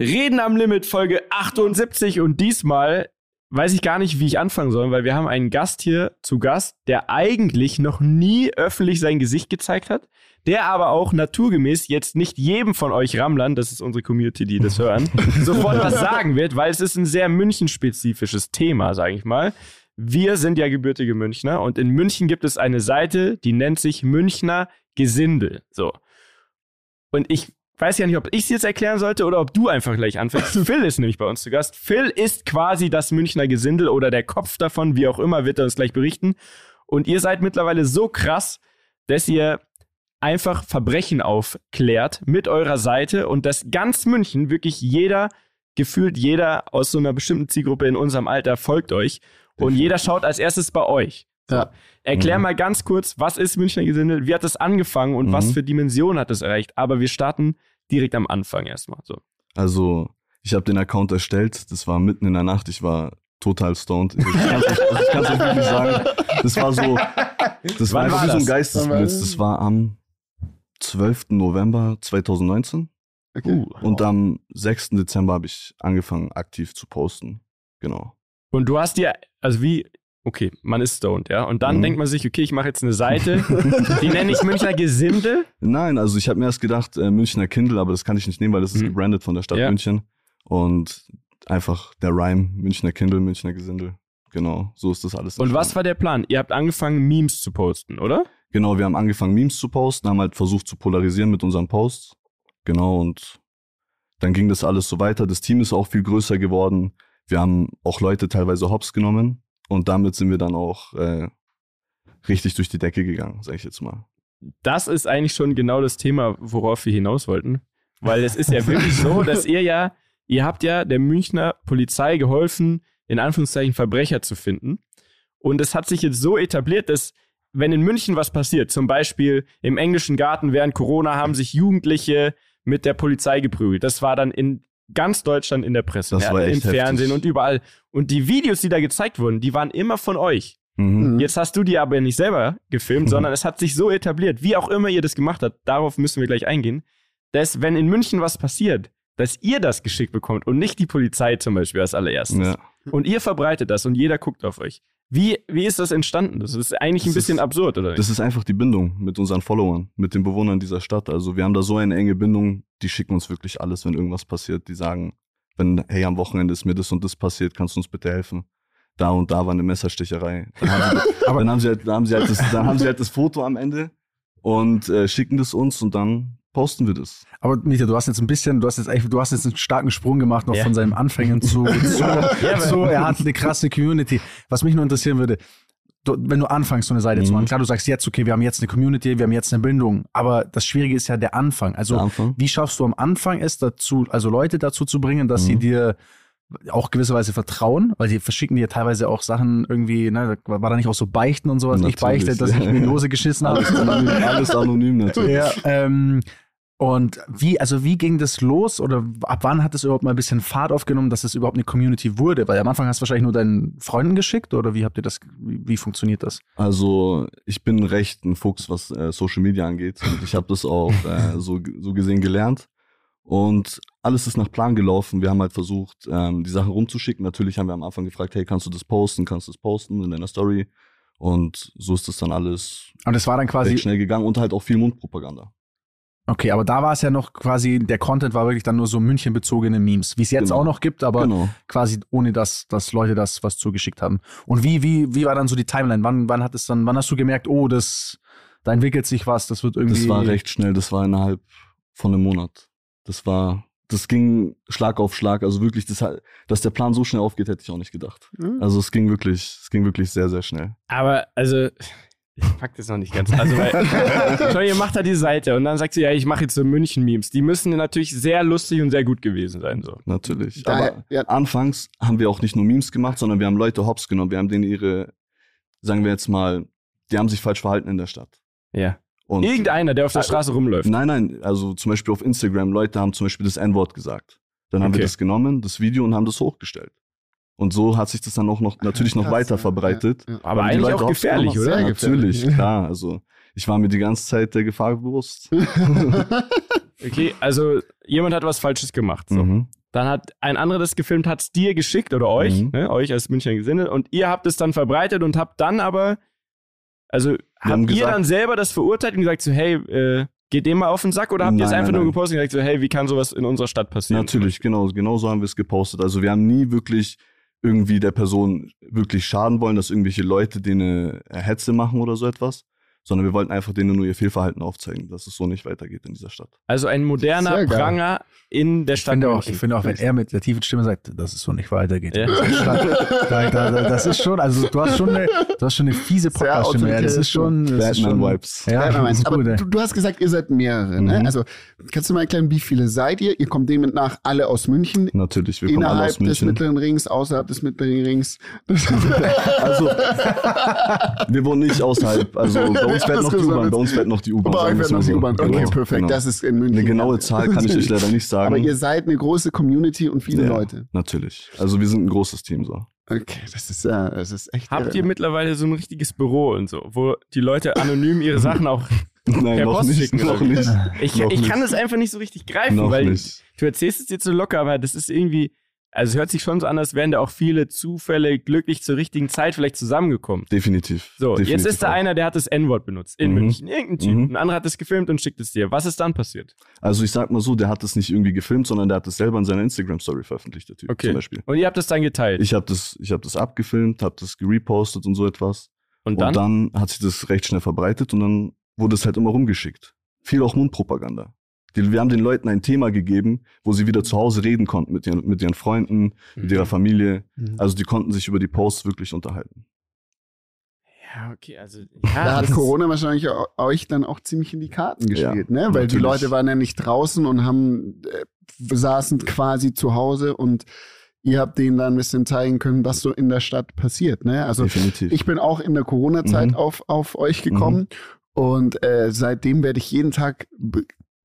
Reden am Limit, Folge 78 und diesmal weiß ich gar nicht, wie ich anfangen soll, weil wir haben einen Gast hier zu Gast, der eigentlich noch nie öffentlich sein Gesicht gezeigt hat, der aber auch naturgemäß jetzt nicht jedem von euch Rammlern, das ist unsere Community, die das hören, sofort was sagen wird, weil es ist ein sehr München-spezifisches Thema, sage ich mal. Wir sind ja gebürtige Münchner und in München gibt es eine Seite, die nennt sich Münchner Gesindel. So. Und ich weiß ja nicht, ob ich es jetzt erklären sollte oder ob du einfach gleich anfängst. Phil ist nämlich bei uns zu Gast. Phil ist quasi das Münchner Gesindel oder der Kopf davon, wie auch immer, wird er uns gleich berichten. Und ihr seid mittlerweile so krass, dass ihr einfach Verbrechen aufklärt mit eurer Seite und dass ganz München, wirklich jeder, gefühlt jeder aus so einer bestimmten Zielgruppe in unserem Alter folgt euch und jeder schaut als erstes bei euch. Ja. Erklär Mhm. mal ganz kurz, was ist Münchner Gesindel, wie hat es angefangen und Mhm. was für Dimensionen hat es erreicht? Aber wir starten direkt am Anfang erstmal. So. Also, ich habe den Account erstellt, das war mitten in der Nacht, ich war total stoned. Ich kann es euch wirklich sagen. Das war so, das war Wann einfach war wie so ein das? Geistesblitz. Das war am 12. November 2019 Uh. und am 6. Dezember habe ich angefangen aktiv zu posten. Genau. Und du hast dir, also wie, okay, man ist stoned, ja. Und dann Mhm. denkt man sich, okay, ich mache jetzt eine Seite, die nenne ich Münchner Gesindel. Nein, also ich habe mir erst gedacht, äh, Münchner Kindle, aber das kann ich nicht nehmen, weil das ist Mhm. gebrandet von der Stadt Ja. München. Und einfach der Rhyme, Münchner Kindle, Münchner Gesindel. Genau, so ist das alles. Und was war der Plan? Ihr habt angefangen, Memes zu posten, oder? Genau, wir haben angefangen, Memes zu posten, haben halt versucht zu polarisieren mit unseren Posts. Genau, und dann ging das alles so weiter. Das Team ist auch viel größer geworden. Wir haben auch Leute teilweise hops genommen und damit sind wir dann auch äh, richtig durch die Decke gegangen, sag ich jetzt mal. Das ist eigentlich schon genau das Thema, worauf wir hinaus wollten. Weil es ist ja wirklich so, dass ihr ja, ihr habt ja der Münchner Polizei geholfen, in Anführungszeichen Verbrecher zu finden. Und es hat sich jetzt so etabliert, dass wenn in München was passiert, zum Beispiel im englischen Garten während Corona haben sich Jugendliche mit der Polizei geprügelt. Das war dann in ganz Deutschland in der Presse, Das war im echt Fernsehen heftig. und überall. Und die Videos, die da gezeigt wurden, die waren immer von euch. Mhm. Mhm. Jetzt hast du die aber nicht selber gefilmt, Mhm. sondern es hat sich so etabliert, wie auch immer ihr das gemacht habt, darauf müssen wir gleich eingehen, dass wenn in München was passiert, dass ihr das geschickt bekommt und nicht die Polizei zum Beispiel als allererstes. Ja. Und ihr verbreitet das und jeder guckt auf euch. Wie, wie ist das entstanden? Das ist eigentlich ein Das bisschen ist- absurd, oder? Das ist einfach die Bindung mit unseren Followern, mit den Bewohnern dieser Stadt. Also wir haben da so eine enge Bindung, die schicken uns wirklich alles, wenn irgendwas passiert. Die sagen, wenn, hey, am Wochenende ist mir das und das passiert, kannst du uns bitte helfen? Da und da war eine Messersticherei. Dann haben sie, Aber- dann haben sie, halt, dann haben sie, halt, das, dann haben sie halt das Foto am Ende und äh, schicken das uns und dann posten wir das. Aber Micha, du hast jetzt ein bisschen, du hast jetzt eigentlich, du hast jetzt einen starken Sprung gemacht noch Ja. von seinen Anfängen zu, zu, aber- zu, er hat eine krasse Community. Was mich nur interessieren würde, du, wenn du anfängst, so eine Seite zu Mhm. machen, klar, du sagst jetzt, okay, wir haben jetzt eine Community, wir haben jetzt eine Bindung, aber das Schwierige ist ja der Anfang. Also, Der Anfang. wie schaffst du am Anfang es dazu, also Leute dazu zu bringen, dass sie Mhm. dir auch gewisserweise vertrauen, weil die verschicken dir teilweise auch Sachen irgendwie, ne, war da nicht auch so Beichten und sowas, ich Natürlich, beichte, dass ich ja. mir in die Hose geschissen habe. Alles anonym, alles anonym natürlich. Ja, ähm, und wie, also wie ging das los oder ab wann hat es überhaupt mal ein bisschen Fahrt aufgenommen, dass es überhaupt eine Community wurde? Weil am Anfang hast du wahrscheinlich nur deinen Freunden geschickt oder wie habt ihr das, wie, wie funktioniert das? Also ich bin recht ein Fuchs, was äh, Social Media angeht. Und ich habe das auch äh, so, so gesehen gelernt. Und alles ist nach Plan gelaufen. Wir haben halt versucht, ähm, die Sachen rumzuschicken. Natürlich haben wir am Anfang gefragt, hey, kannst du das posten? Kannst du das posten in deiner Story? Und so ist das dann alles Und das war dann quasi, schnell gegangen und halt auch viel Mundpropaganda. okay, aber da war es ja noch quasi, der Content war wirklich dann nur so München-bezogene Memes, wie es jetzt Genau. auch noch gibt, aber genau. quasi ohne, dass, dass Leute das was zugeschickt haben. Und wie, wie, wie war dann so die Timeline? Wann, wann hat es dann, wann hast du gemerkt, oh, das, da entwickelt sich was, das wird irgendwie. Das war recht schnell. Das war innerhalb von einem Monat. Das war, das ging Schlag auf Schlag. Also wirklich, das, dass der Plan so schnell aufgeht, hätte ich auch nicht gedacht. Also es ging wirklich, es ging wirklich sehr, sehr schnell. Aber, also, ich pack das noch nicht ganz. Also, weil, schau, ihr macht da die Seite und dann sagt sie, ja, ich mache jetzt so München-Memes. Die müssen natürlich sehr lustig und sehr gut gewesen sein. So. Natürlich. Da- Aber ja. anfangs haben wir auch nicht nur Memes gemacht, sondern wir haben Leute hops genommen. Wir haben denen ihre, sagen wir jetzt mal, die haben sich falsch verhalten in der Stadt. Ja. Und Irgendeiner, der auf der Straße rumläuft. Nein, nein, also zum Beispiel auf Instagram, Leute haben zum Beispiel das N-Wort gesagt. Dann haben Okay. wir das genommen, das Video und haben das hochgestellt. Und so hat sich das dann auch noch natürlich noch Krass, weiter ja, verbreitet. ja, ja. Aber eigentlich Leute auch gefährlich, genommen oder? Natürlich, gefährlich. klar. Also ich war mir die ganze Zeit der Gefahr bewusst. Okay, also jemand hat was Falsches gemacht. So. Mhm. Dann hat ein anderer das gefilmt, hat es dir geschickt oder euch, Mhm. ne, euch als Münchner Gesindel. Und ihr habt es dann verbreitet und habt dann aber, also habt haben ihr gesagt- dann selber das verurteilt und gesagt so, hey, äh, geht dem mal auf den Sack oder habt ihr es einfach nein, nur nein. gepostet und gesagt so, hey, wie kann sowas in unserer Stadt passieren? Natürlich, genau, genau so haben wir es gepostet. Also wir haben nie wirklich irgendwie der Person wirklich schaden wollen, dass irgendwelche Leute denen eine Hetze machen oder so etwas, sondern wir wollten einfach denen nur ihr Fehlverhalten aufzeigen, dass es so nicht weitergeht in dieser Stadt. Also ein moderner. Pranger in der Ich Stadt finde, auch, München. ich finde auch, wenn er mit der tiefen Stimme sagt, dass es so nicht weitergeht. Ja. Das, ist schon, da, da, da, das ist schon, also du hast schon eine, du hast schon eine fiese Podcast-Stimme. Ja, das ist schon. Das ist schon Batman-Vibes. Ja, Ja, das ist aber gut, ey. du, du hast gesagt, ihr seid mehrere. Ne? Mhm. Also kannst du mal erklären, wie viele seid ihr? Ihr kommt demnach nach alle aus München. Natürlich, wir kommen alle Innerhalb aus des München. mittleren Rings, außerhalb des mittleren Rings. Also, wir wohnen nicht außerhalb. Also, uns fährt noch die U-Bahn. Bei uns fährt noch die U-Bahn. Bei euch wird es noch die. U-Bahn. Okay, Genau, perfekt. genau. Das ist in München. Eine genaue Zahl kann ich euch leider nicht sagen. Aber ihr seid eine große Community und viele Ja, Leute. Natürlich. Also, wir sind ein großes Team so. Okay, das ist, äh, das ist echt. Habt irre. ihr mittlerweile so ein richtiges Büro und so, wo die Leute anonym ihre Sachen auch. Nein, Per noch Post nicht. schicken, Noch nicht. Ich, Noch ich nicht. kann das einfach nicht so richtig greifen, Noch weil nicht. du erzählst es jetzt so locker, aber das ist irgendwie. Also es hört sich schon so an, als wären da auch viele Zufälle glücklich zur richtigen Zeit vielleicht zusammengekommen. Definitiv. So, Definitiv jetzt ist da auch. einer, der hat das N-Wort benutzt in Mhm. München. Irgendein Typ. Mhm. Ein anderer hat es gefilmt und schickt es dir. Was ist dann passiert? Also ich sag mal so, der hat das nicht irgendwie gefilmt, sondern der hat das selber in seiner Instagram-Story veröffentlicht, der Typ Okay. zum Beispiel. Und ihr habt das dann geteilt. Ich habe das, ich hab das abgefilmt, habe das gerepostet und so etwas. und dann? Und dann hat sich das recht schnell verbreitet und dann wurde es halt immer rumgeschickt. Viel auch Mundpropaganda. Die, wir haben den Leuten ein Thema gegeben, wo sie wieder zu Hause reden konnten mit ihren, mit ihren Freunden, mit ihrer Familie. Mhm. Also die konnten sich über die Posts wirklich unterhalten. ja, okay, also. Da Ja, hat das- Corona wahrscheinlich euch dann auch ziemlich in die Karten gespielt, ne? Weil die natürlich. Leute waren ja nicht draußen und haben äh, saßen quasi zu Hause und ihr habt denen dann ein bisschen zeigen können, was so in der Stadt passiert, ne? Also Definitiv. ich bin auch in der Corona-Zeit Mhm. auf, auf euch gekommen und äh, seitdem werde ich jeden Tag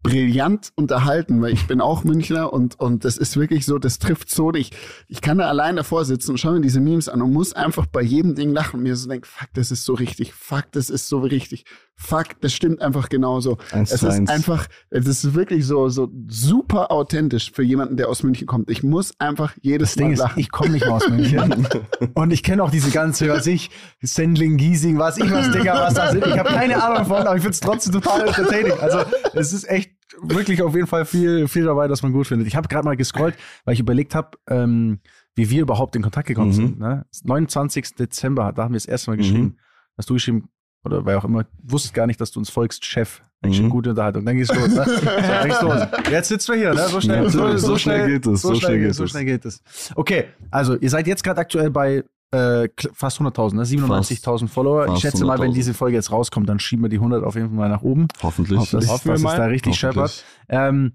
brillant unterhalten, weil ich bin auch Münchner und, und das ist wirklich so, das trifft so. Ich, ich kann da allein davor sitzen und schaue mir diese Memes an und muss einfach bei jedem Ding lachen und mir so denken, fuck, das ist so richtig, fuck, das ist so richtig, fuck, das stimmt einfach genauso. Eins Es ist eins. einfach, es ist wirklich so, so super authentisch für jemanden, der aus München kommt. Ich muss einfach jedes Das Ding Mal ist, lachen. ich komme nicht mal aus München. und ich kenne auch diese ganze, was ich, Sendling, Giesing, was ich was, Digga, was das ist. Ich habe keine Ahnung von, aber ich finde es trotzdem total entertaining. Also, es ist echt wirklich auf jeden Fall viel, viel dabei, dass man gut findet. Ich habe gerade mal gescrollt, weil ich überlegt habe, ähm, wie wir überhaupt in Kontakt gekommen Mhm. sind. Ne? 29. Dezember, da haben wir das erste Mal Mhm. geschrieben. Hast du geschrieben, oder wer auch immer, wusstest gar nicht, dass du uns folgst, Chef. Eigentlich Mhm. gute Unterhaltung. Dann geht's los. Ne? So, geht's los. Jetzt sitzen wir hier, ne? So schnell, so, so, so schnell, geht es, So, so schnell, geht so es. schnell geht es. Okay, also ihr seid jetzt gerade aktuell bei äh, fast 100.000, ne? 97.000 Follower. Ich schätze mal, wenn 100.000. diese Folge jetzt rauskommt, dann schieben wir die 100 auf jeden Fall mal nach oben. Hoffentlich. Auf das, Hoffen wir dass es mal. da richtig scheppert. Ähm,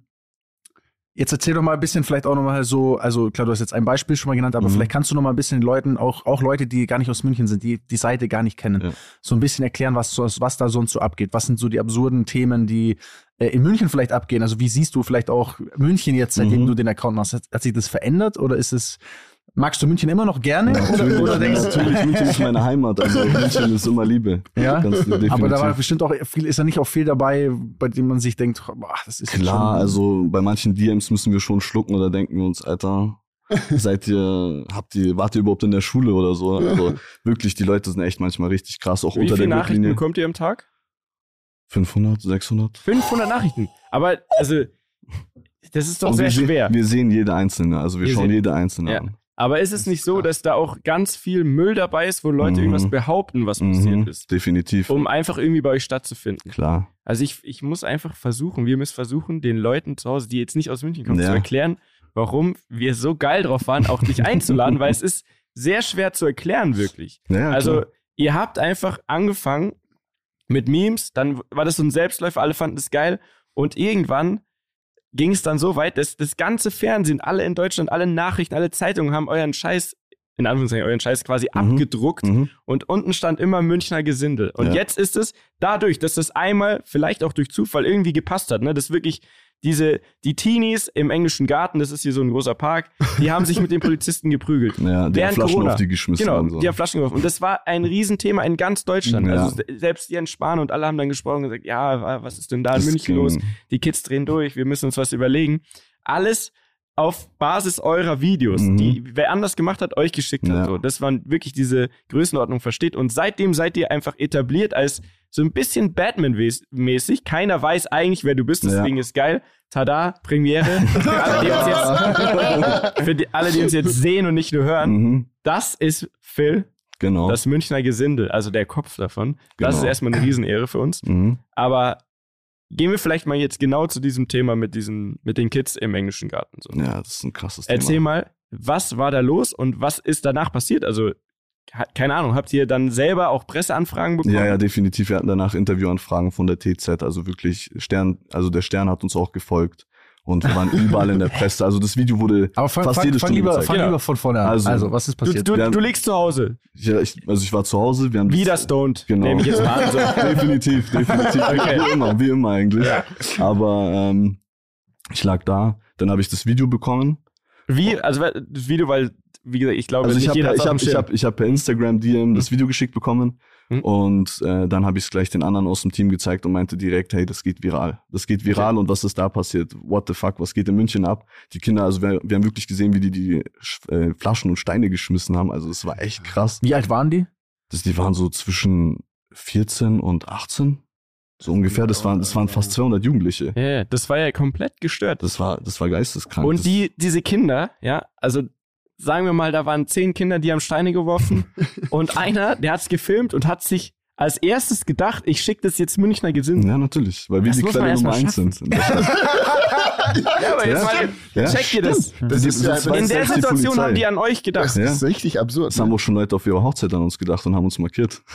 jetzt erzähl doch mal ein bisschen, vielleicht auch noch mal so, also klar, du hast jetzt ein Beispiel schon mal genannt, aber Mhm. vielleicht kannst du noch mal ein bisschen den Leuten, auch, auch Leute, die gar nicht aus München sind, die die Seite gar nicht kennen, Ja. so ein bisschen erklären, was, was da sonst so abgeht. Was sind so die absurden Themen, die äh, in München vielleicht abgehen? Also wie siehst du vielleicht auch München jetzt, seitdem Mhm. du den Account machst? Hat, hat sich das verändert oder ist es, magst du München immer noch gerne? Natürlich, Oder, denkst natürlich, München ist meine Heimat. Also München ist immer Liebe. Ja? Aber da war bestimmt auch viel, ist da nicht auch viel dabei, bei dem man sich denkt, boah, das ist Klar, schon, also bei manchen DMs müssen wir schon schlucken oder denken wir uns, Alter, seid ihr, habt ihr, wart ihr überhaupt in der Schule oder so? Also wirklich, die Leute sind echt manchmal richtig krass, auch Wie unter viele der Nachrichten Gürtellinie. bekommt ihr am Tag? 500, 600? 500 Nachrichten. Aber, also, das ist doch Und sehr wir sehen- schwer. Wir sehen jede einzelne, also wir, Wir schauen sehen- jede einzelne Ja. an. Aber ist es nicht so, dass da auch ganz viel Müll dabei ist, wo Leute Mhm. irgendwas behaupten, was passiert Mhm, ist? definitiv. Um einfach irgendwie bei euch stattzufinden. Klar. Also ich, ich muss einfach versuchen, wir müssen versuchen, den Leuten zu Hause, die jetzt nicht aus München kommen, Ja. zu erklären, warum wir so geil drauf waren, auch dich einzuladen, weil es ist sehr schwer zu erklären, wirklich. Ja, also ihr habt einfach angefangen mit Memes, dann war das so ein Selbstläufer, alle fanden es geil und irgendwann ging es dann so weit, dass das ganze Fernsehen, alle in Deutschland, alle Nachrichten, alle Zeitungen haben euren Scheiß, in Anführungszeichen, euren Scheiß quasi Mhm. abgedruckt Mhm. und unten stand immer Münchner Gesindel. Und Ja. jetzt ist es dadurch, dass das einmal, vielleicht auch durch Zufall, irgendwie gepasst hat, ne, dass wirklich diese, die Teenies im englischen Garten, das ist hier so ein großer Park, die haben sich mit den Polizisten geprügelt. Ja, die haben Flaschen Corona. auf die geschmissen. Genau, und so. die haben Flaschen geworfen. Und das war ein Riesenthema in ganz Deutschland. Ja. Also se- selbst Jens Spahn und alle haben dann gesprochen und gesagt, ja, wa- was ist denn da in Das München ging- los? Die Kids drehen durch, wir müssen uns was überlegen. Alles auf Basis eurer Videos, Mhm. die wer anders gemacht hat, euch geschickt hat. Ja. So, dass man wirklich diese Größenordnung versteht. Und seitdem seid ihr einfach etabliert als so ein bisschen Batman-mäßig. Keiner weiß eigentlich, wer du bist, Ja. deswegen ist geil. Tada, Premiere. Für alle, die uns jetzt, für die, alle, die uns jetzt sehen und nicht nur hören. Mhm. Das ist Phil, Genau. das Münchner Gesindel, also der Kopf davon. Das Genau. ist erstmal eine Riesenehre für uns. mhm. Aber gehen wir vielleicht mal jetzt genau zu diesem Thema mit, diesen, mit den Kids im englischen Garten. So. Ja, das ist ein krasses Erzähl Thema. mal, was war da los und was ist danach passiert? Also, keine Ahnung, habt ihr dann selber auch Presseanfragen bekommen? Ja, ja, definitiv. Wir hatten danach Interviewanfragen von der TZ, also wirklich Stern, also der Stern hat uns auch gefolgt und wir waren überall in der Presse. Also das Video wurde Aber fang, fast fang, jede fang, Stunde lieber, gezeigt. fang Genau. lieber von vorne an. Also, Also, was ist Du, passiert? du, Wir haben- du liegst zu Hause, Ja, ich, also ich war zu Hause, wir haben wie das- das Stoned, Genau. nehme ich jetzt mal an. So. definitiv, definitiv. Okay. Wie immer, wie immer eigentlich. Aber ähm, ich lag da, dann habe ich das Video bekommen. Wie, also das Video, weil, wie gesagt, ich glaube, Also ich nicht habe jeder ich hat's auf hab, dem ich Schirm. hab, ich hab per Instagram DM das Video geschickt bekommen Mhm. und äh, dann habe ich es gleich den anderen aus dem Team gezeigt und meinte direkt, hey, das geht viral. Das geht viral und was ist da passiert? What the fuck, was geht in München ab? Die Kinder, also wir, wir haben wirklich gesehen, wie die die äh, Flaschen und Steine geschmissen haben. Also es war echt krass. Wie alt waren die? Das, die waren so zwischen 14 und 18. So ungefähr, das waren, das waren fast 200 Jugendliche. Ja, das war ja komplett gestört. Das war, das war geisteskrank. Und die, diese Kinder, ja, also sagen wir mal, da waren zehn Kinder, die haben Steine geworfen und einer, der hat's gefilmt und hat sich als erstes gedacht, ich schicke das jetzt Münchner Gesindel. Ja, natürlich, weil wir Das die erst Nummer eins sind. in der Stadt. Ja, aber jetzt Ja, mal, Ja, checkt ihr das? Das ist ja, zwei In der Situation haben die an euch gedacht. das Ja. ist richtig absurd. Es haben auch schon Leute auf ihrer Hochzeit an uns gedacht und haben uns markiert.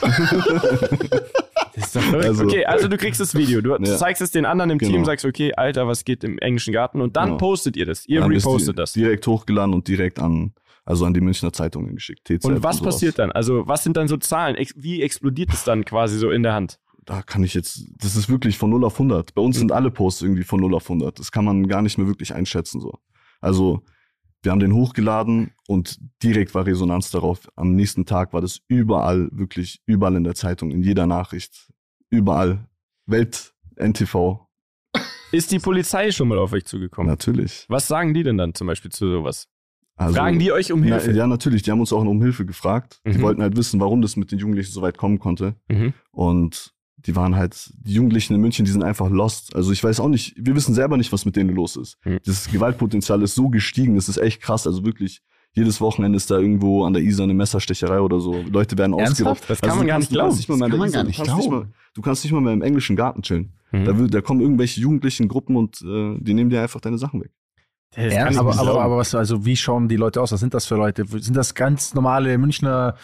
Also- okay, also du kriegst das Video, du Ja. zeigst es den anderen im Genau. Team, sagst, okay, Alter, was geht im englischen Garten? Und dann Genau. postet ihr das. Ihr Dann repostet das. Direkt hochgeladen und direkt an, also an die Münchner Zeitungen geschickt. TZ Und was sowas. passiert dann? Also, was sind dann so Zahlen? Wie explodiert es dann quasi so in der Hand? Da kann ich jetzt, das ist wirklich von 0 auf 100. Bei uns sind alle Posts irgendwie von 0 auf 100. Das kann man gar nicht mehr wirklich einschätzen, so. Also, wir haben den hochgeladen und direkt war Resonanz darauf. Am nächsten Tag war das überall, wirklich überall in der Zeitung, in jeder Nachricht, überall. Welt, NTV, Ist die Polizei schon mal auf euch zugekommen? natürlich. Was sagen die denn dann zum Beispiel zu sowas? Also, Fragen die euch um Na, Hilfe? ja, natürlich. Die haben uns auch um Hilfe gefragt. Die Mhm. wollten halt wissen, warum das mit den Jugendlichen so weit kommen konnte. Mhm. Und die waren halt, die Jugendlichen in München, die sind einfach lost. Also ich weiß auch nicht, wir wissen selber nicht, was mit denen los ist. Mhm. Das Gewaltpotenzial ist so gestiegen, das ist echt krass. Also wirklich, jedes Wochenende ist da irgendwo an der Isar eine Messerstecherei oder so. Leute werden ausgeraubt. Das kann Also man du gar kannst- nicht glauben. nicht Das kann man Isar- gar nicht glauben. mal, du kannst nicht mal mehr im englischen Garten chillen. Mhm. Da, will, da kommen irgendwelche jugendlichen Gruppen und äh, die nehmen dir einfach deine Sachen weg. Ich Aber, aber, aber was, also wie schauen die Leute aus? Was sind das für Leute? Sind das ganz normale Münchner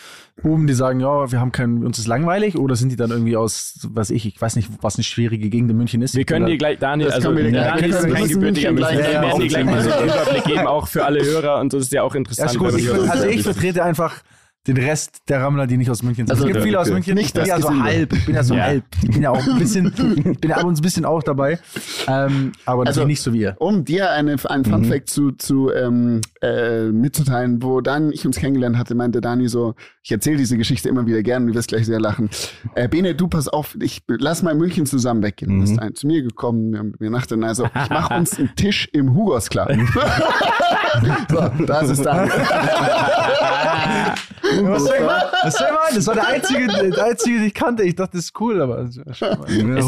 Buben, die sagen, ja, wir haben kein, uns ist langweilig? Oder sind die dann irgendwie aus, was ich, ich weiß nicht, was eine schwierige Gegend in München ist? wir können dir gleich, Daniel, also Daniel gleich- ist kein gebürtiger Münchner. Wir werden dir gleich mal so einen. Überblick geben, auch für alle Hörer und das ist ja auch Ja, interessant. ist gut. Ich, also ich vertrete einfach den Rest der Rammler, die nicht aus München sind. Also es gibt viele aus München. Nicht ich bin ja so Gesinde. halb. Ich bin ja so Ja. halb. Ich bin ja auch ein bisschen, bin ja ab und zu ein bisschen auch dabei. Ähm, aber Also- nicht so wie ihr. Um dir eine, einen Fun Fact zu, zu ähm, äh, mitzuteilen, wo Dan ich uns kennengelernt hatte, meinte Dani so, ich erzähle diese Geschichte immer wieder gern, du wirst gleich sehr lachen. Äh, Bene, du pass auf, ich lass mal in München zusammen weggehen. Mhm. Du bist ein zu mir gekommen, wir haben mir nach dann also, ich mach uns einen Tisch im Hugos klar. so, das ist dann. Was soll ich machen? Was soll ich machen? Das war der einzige, der einzige, den ich kannte. Ich dachte, das ist cool, aber. Es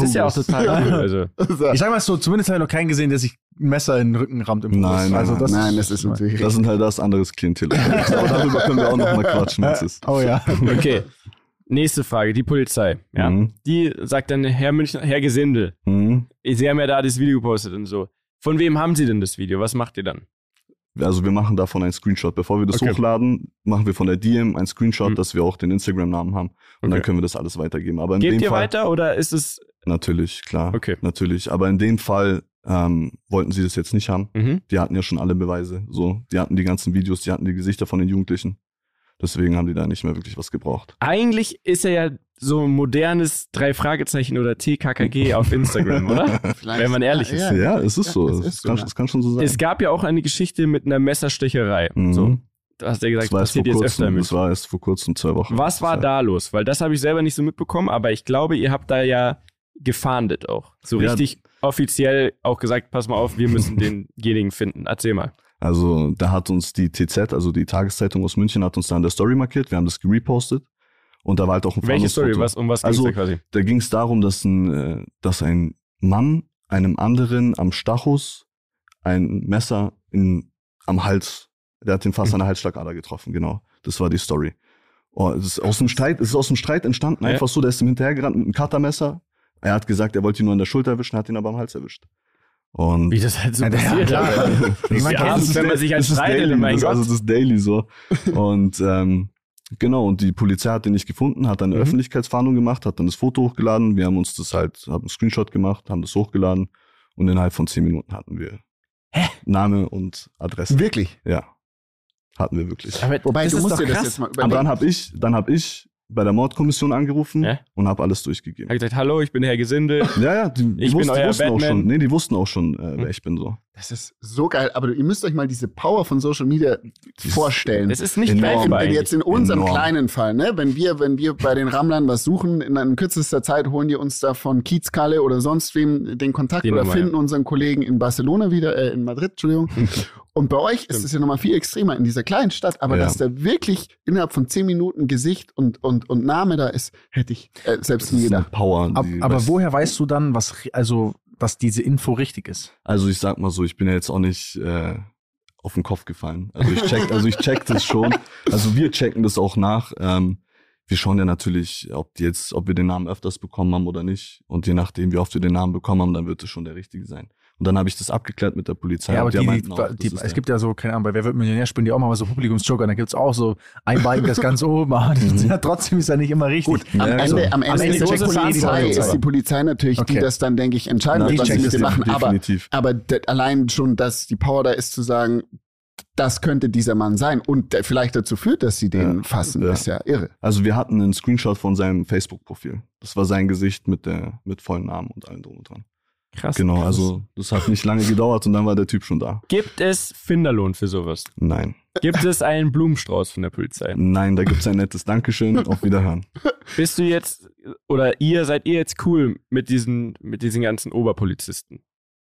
ist ja auch total cool. Also. Ich sag mal so, zumindest habe ich noch keinen gesehen, der sich ein Messer in den Rücken rammt im Bus. Nein, nein, also das Nein, das ist natürlich Das sind halt das anderes Klientel. Aber darüber können wir auch noch mal quatschen, ist. Oh ja. Okay. Nächste Frage, die Polizei. Ja. Mhm. Die sagt dann, Herr Münchner, Herr Gesindel, Mhm. Sie haben ja da das Video gepostet und so. Von wem haben Sie denn das Video? Was macht ihr dann? Also wir machen davon einen Screenshot. Bevor wir das Okay. hochladen, machen wir von der DM einen Screenshot, Mhm. dass wir auch den Instagram-Namen haben. Und dann Okay. können wir das alles weitergeben. Aber in Gebt dem ihr Fall, weiter oder ist es. Natürlich, klar. Okay. Natürlich. Aber in dem Fall ähm, wollten sie das jetzt nicht haben. Mhm. Die hatten ja schon alle Beweise. So, die hatten die ganzen Videos, die hatten die Gesichter von den Jugendlichen. Deswegen haben die da nicht mehr wirklich was gebraucht. Eigentlich ist er ja so ein modernes drei Fragezeichen oder TKKG auf Instagram, oder? Vielleicht- Wenn man ehrlich ist. Ja, es ist Ja, so. es ist so, kann, ja. es kann schon so sein. Es gab ja auch eine Geschichte mit einer Messerstecherei. Mhm. So, du hast ja gesagt, das war erst vor passiert jetzt öfter kurzem. mit. Das war erst vor kurzem, zwei Wochen. Was war da los? Weil das habe ich selber nicht so mitbekommen, aber ich glaube, ihr habt da ja gefahndet auch. So Ja. richtig offiziell auch gesagt, pass mal auf, wir müssen denjenigen finden. Erzähl mal. Also da hat uns die TZ, also die Tageszeitung aus München, hat uns da in der Story markiert. Wir haben das gerepostet. Und da war halt auch ein Welche Story? Was, um was ging Also, da quasi? Da ging es darum, dass ein, äh, dass ein Mann einem anderen am Stachus ein Messer in, am Hals, der hat den fast an der Halsschlagader getroffen, genau. Das war die Story. Oh, es ist aus dem Streit, es ist aus dem Streit entstanden, Ja. einfach so, der ist ihm hinterhergerannt mit einem Cuttermesser. Er hat gesagt, er wollte ihn nur an der Schulter erwischen, hat ihn aber am Hals erwischt. Und Wie das halt so Ja, passiert. klar. Alter. Ich meine, Ja, kennst abends, wenn man sich das ist anstreitet, daily, mein das, Gott. Also das ist daily so. Und ähm, genau, und die Polizei hat den nicht gefunden, hat dann eine Mhm. Öffentlichkeitsfahndung gemacht, hat dann das Foto hochgeladen. Wir haben uns das halt, haben einen Screenshot gemacht, haben das hochgeladen und innerhalb von zehn Minuten hatten wir Name und Adresse. Wirklich. Ja, hatten wir wirklich. Aber Wobei, das du ist musst doch dir das jetzt mal Und überlegen. dann habe ich, dann habe ich bei der Mordkommission angerufen Ja? und habe alles Er durchgegeben. hat gesagt, hallo, ich bin Herr Gesindel. Ja, ja, die, die Ich bin wussten, die euer wussten auch Batman. schon, nee, die wussten auch schon, äh, Hm. wer ich bin so. Das ist so geil, aber ihr müsst euch mal diese Power von Social Media vorstellen. Das ist nicht Enorm. Wenn jetzt in unserem Enorm. kleinen Fall, ne, wenn wir, wenn wir bei den Rammlern was suchen, in, in kürzester Zeit holen die uns da von Kiezkalle oder sonst wem den Kontakt Die oder Nummer, finden unseren Kollegen in Barcelona wieder, äh, in Madrid, Entschuldigung. Und bei euch ist es ja nochmal viel extremer in dieser kleinen Stadt, aber Ja. dass da wirklich innerhalb von zehn Minuten Gesicht und, und, und Name da ist, hätte ich äh, selbst Das nie ist eine gedacht. Power. Ab, aber weißt- woher weißt du dann, was, also, dass diese Info richtig ist? Also ich sag mal so, ich bin ja jetzt auch nicht äh, auf den Kopf gefallen. Also ich check, also ich check das schon. Also wir checken das auch nach. Ähm, wir schauen ja natürlich, ob die jetzt, ob wir den Namen öfters bekommen haben oder nicht. Und je nachdem, wie oft wir den Namen bekommen haben, dann wird es schon der richtige sein. Und dann habe ich das abgeklärt mit der Polizei. Ja, aber die, die, meinten auch, die, ist es gibt ja so, keine Ahnung, bei Wer wird Millionär spielen die auch mal so Publikumsjoker, da gibt's auch so ein Balken, das ganz oben, aber das ist ja, trotzdem ist ja nicht immer richtig. Gut, am Ja, Ende, also, am Ende, Ende ist, die die Polizei, Polizei. ist die Polizei natürlich, die Okay. das dann, denke ich, entscheiden Na, wird, die was sie dem machen. Aber, definitiv. aber d- allein schon, dass die Power da ist, zu sagen, das könnte dieser Mann sein und der vielleicht dazu führt, dass sie den Ja. fassen, Ja. ist ja irre. Also wir hatten einen Screenshot von seinem Facebook-Profil. Das war sein Gesicht mit der mit vollen Namen und allem drum und dran. Krass. Genau, also das hat nicht lange gedauert und dann war der Typ schon da. Gibt es Finderlohn für sowas? Nein. Gibt es einen Blumenstrauß von der Polizei? Nein, da gibt's ein nettes Dankeschön. Auf Wiederhören. Bist du jetzt, oder ihr, seid ihr jetzt cool mit diesen, mit diesen ganzen Oberpolizisten?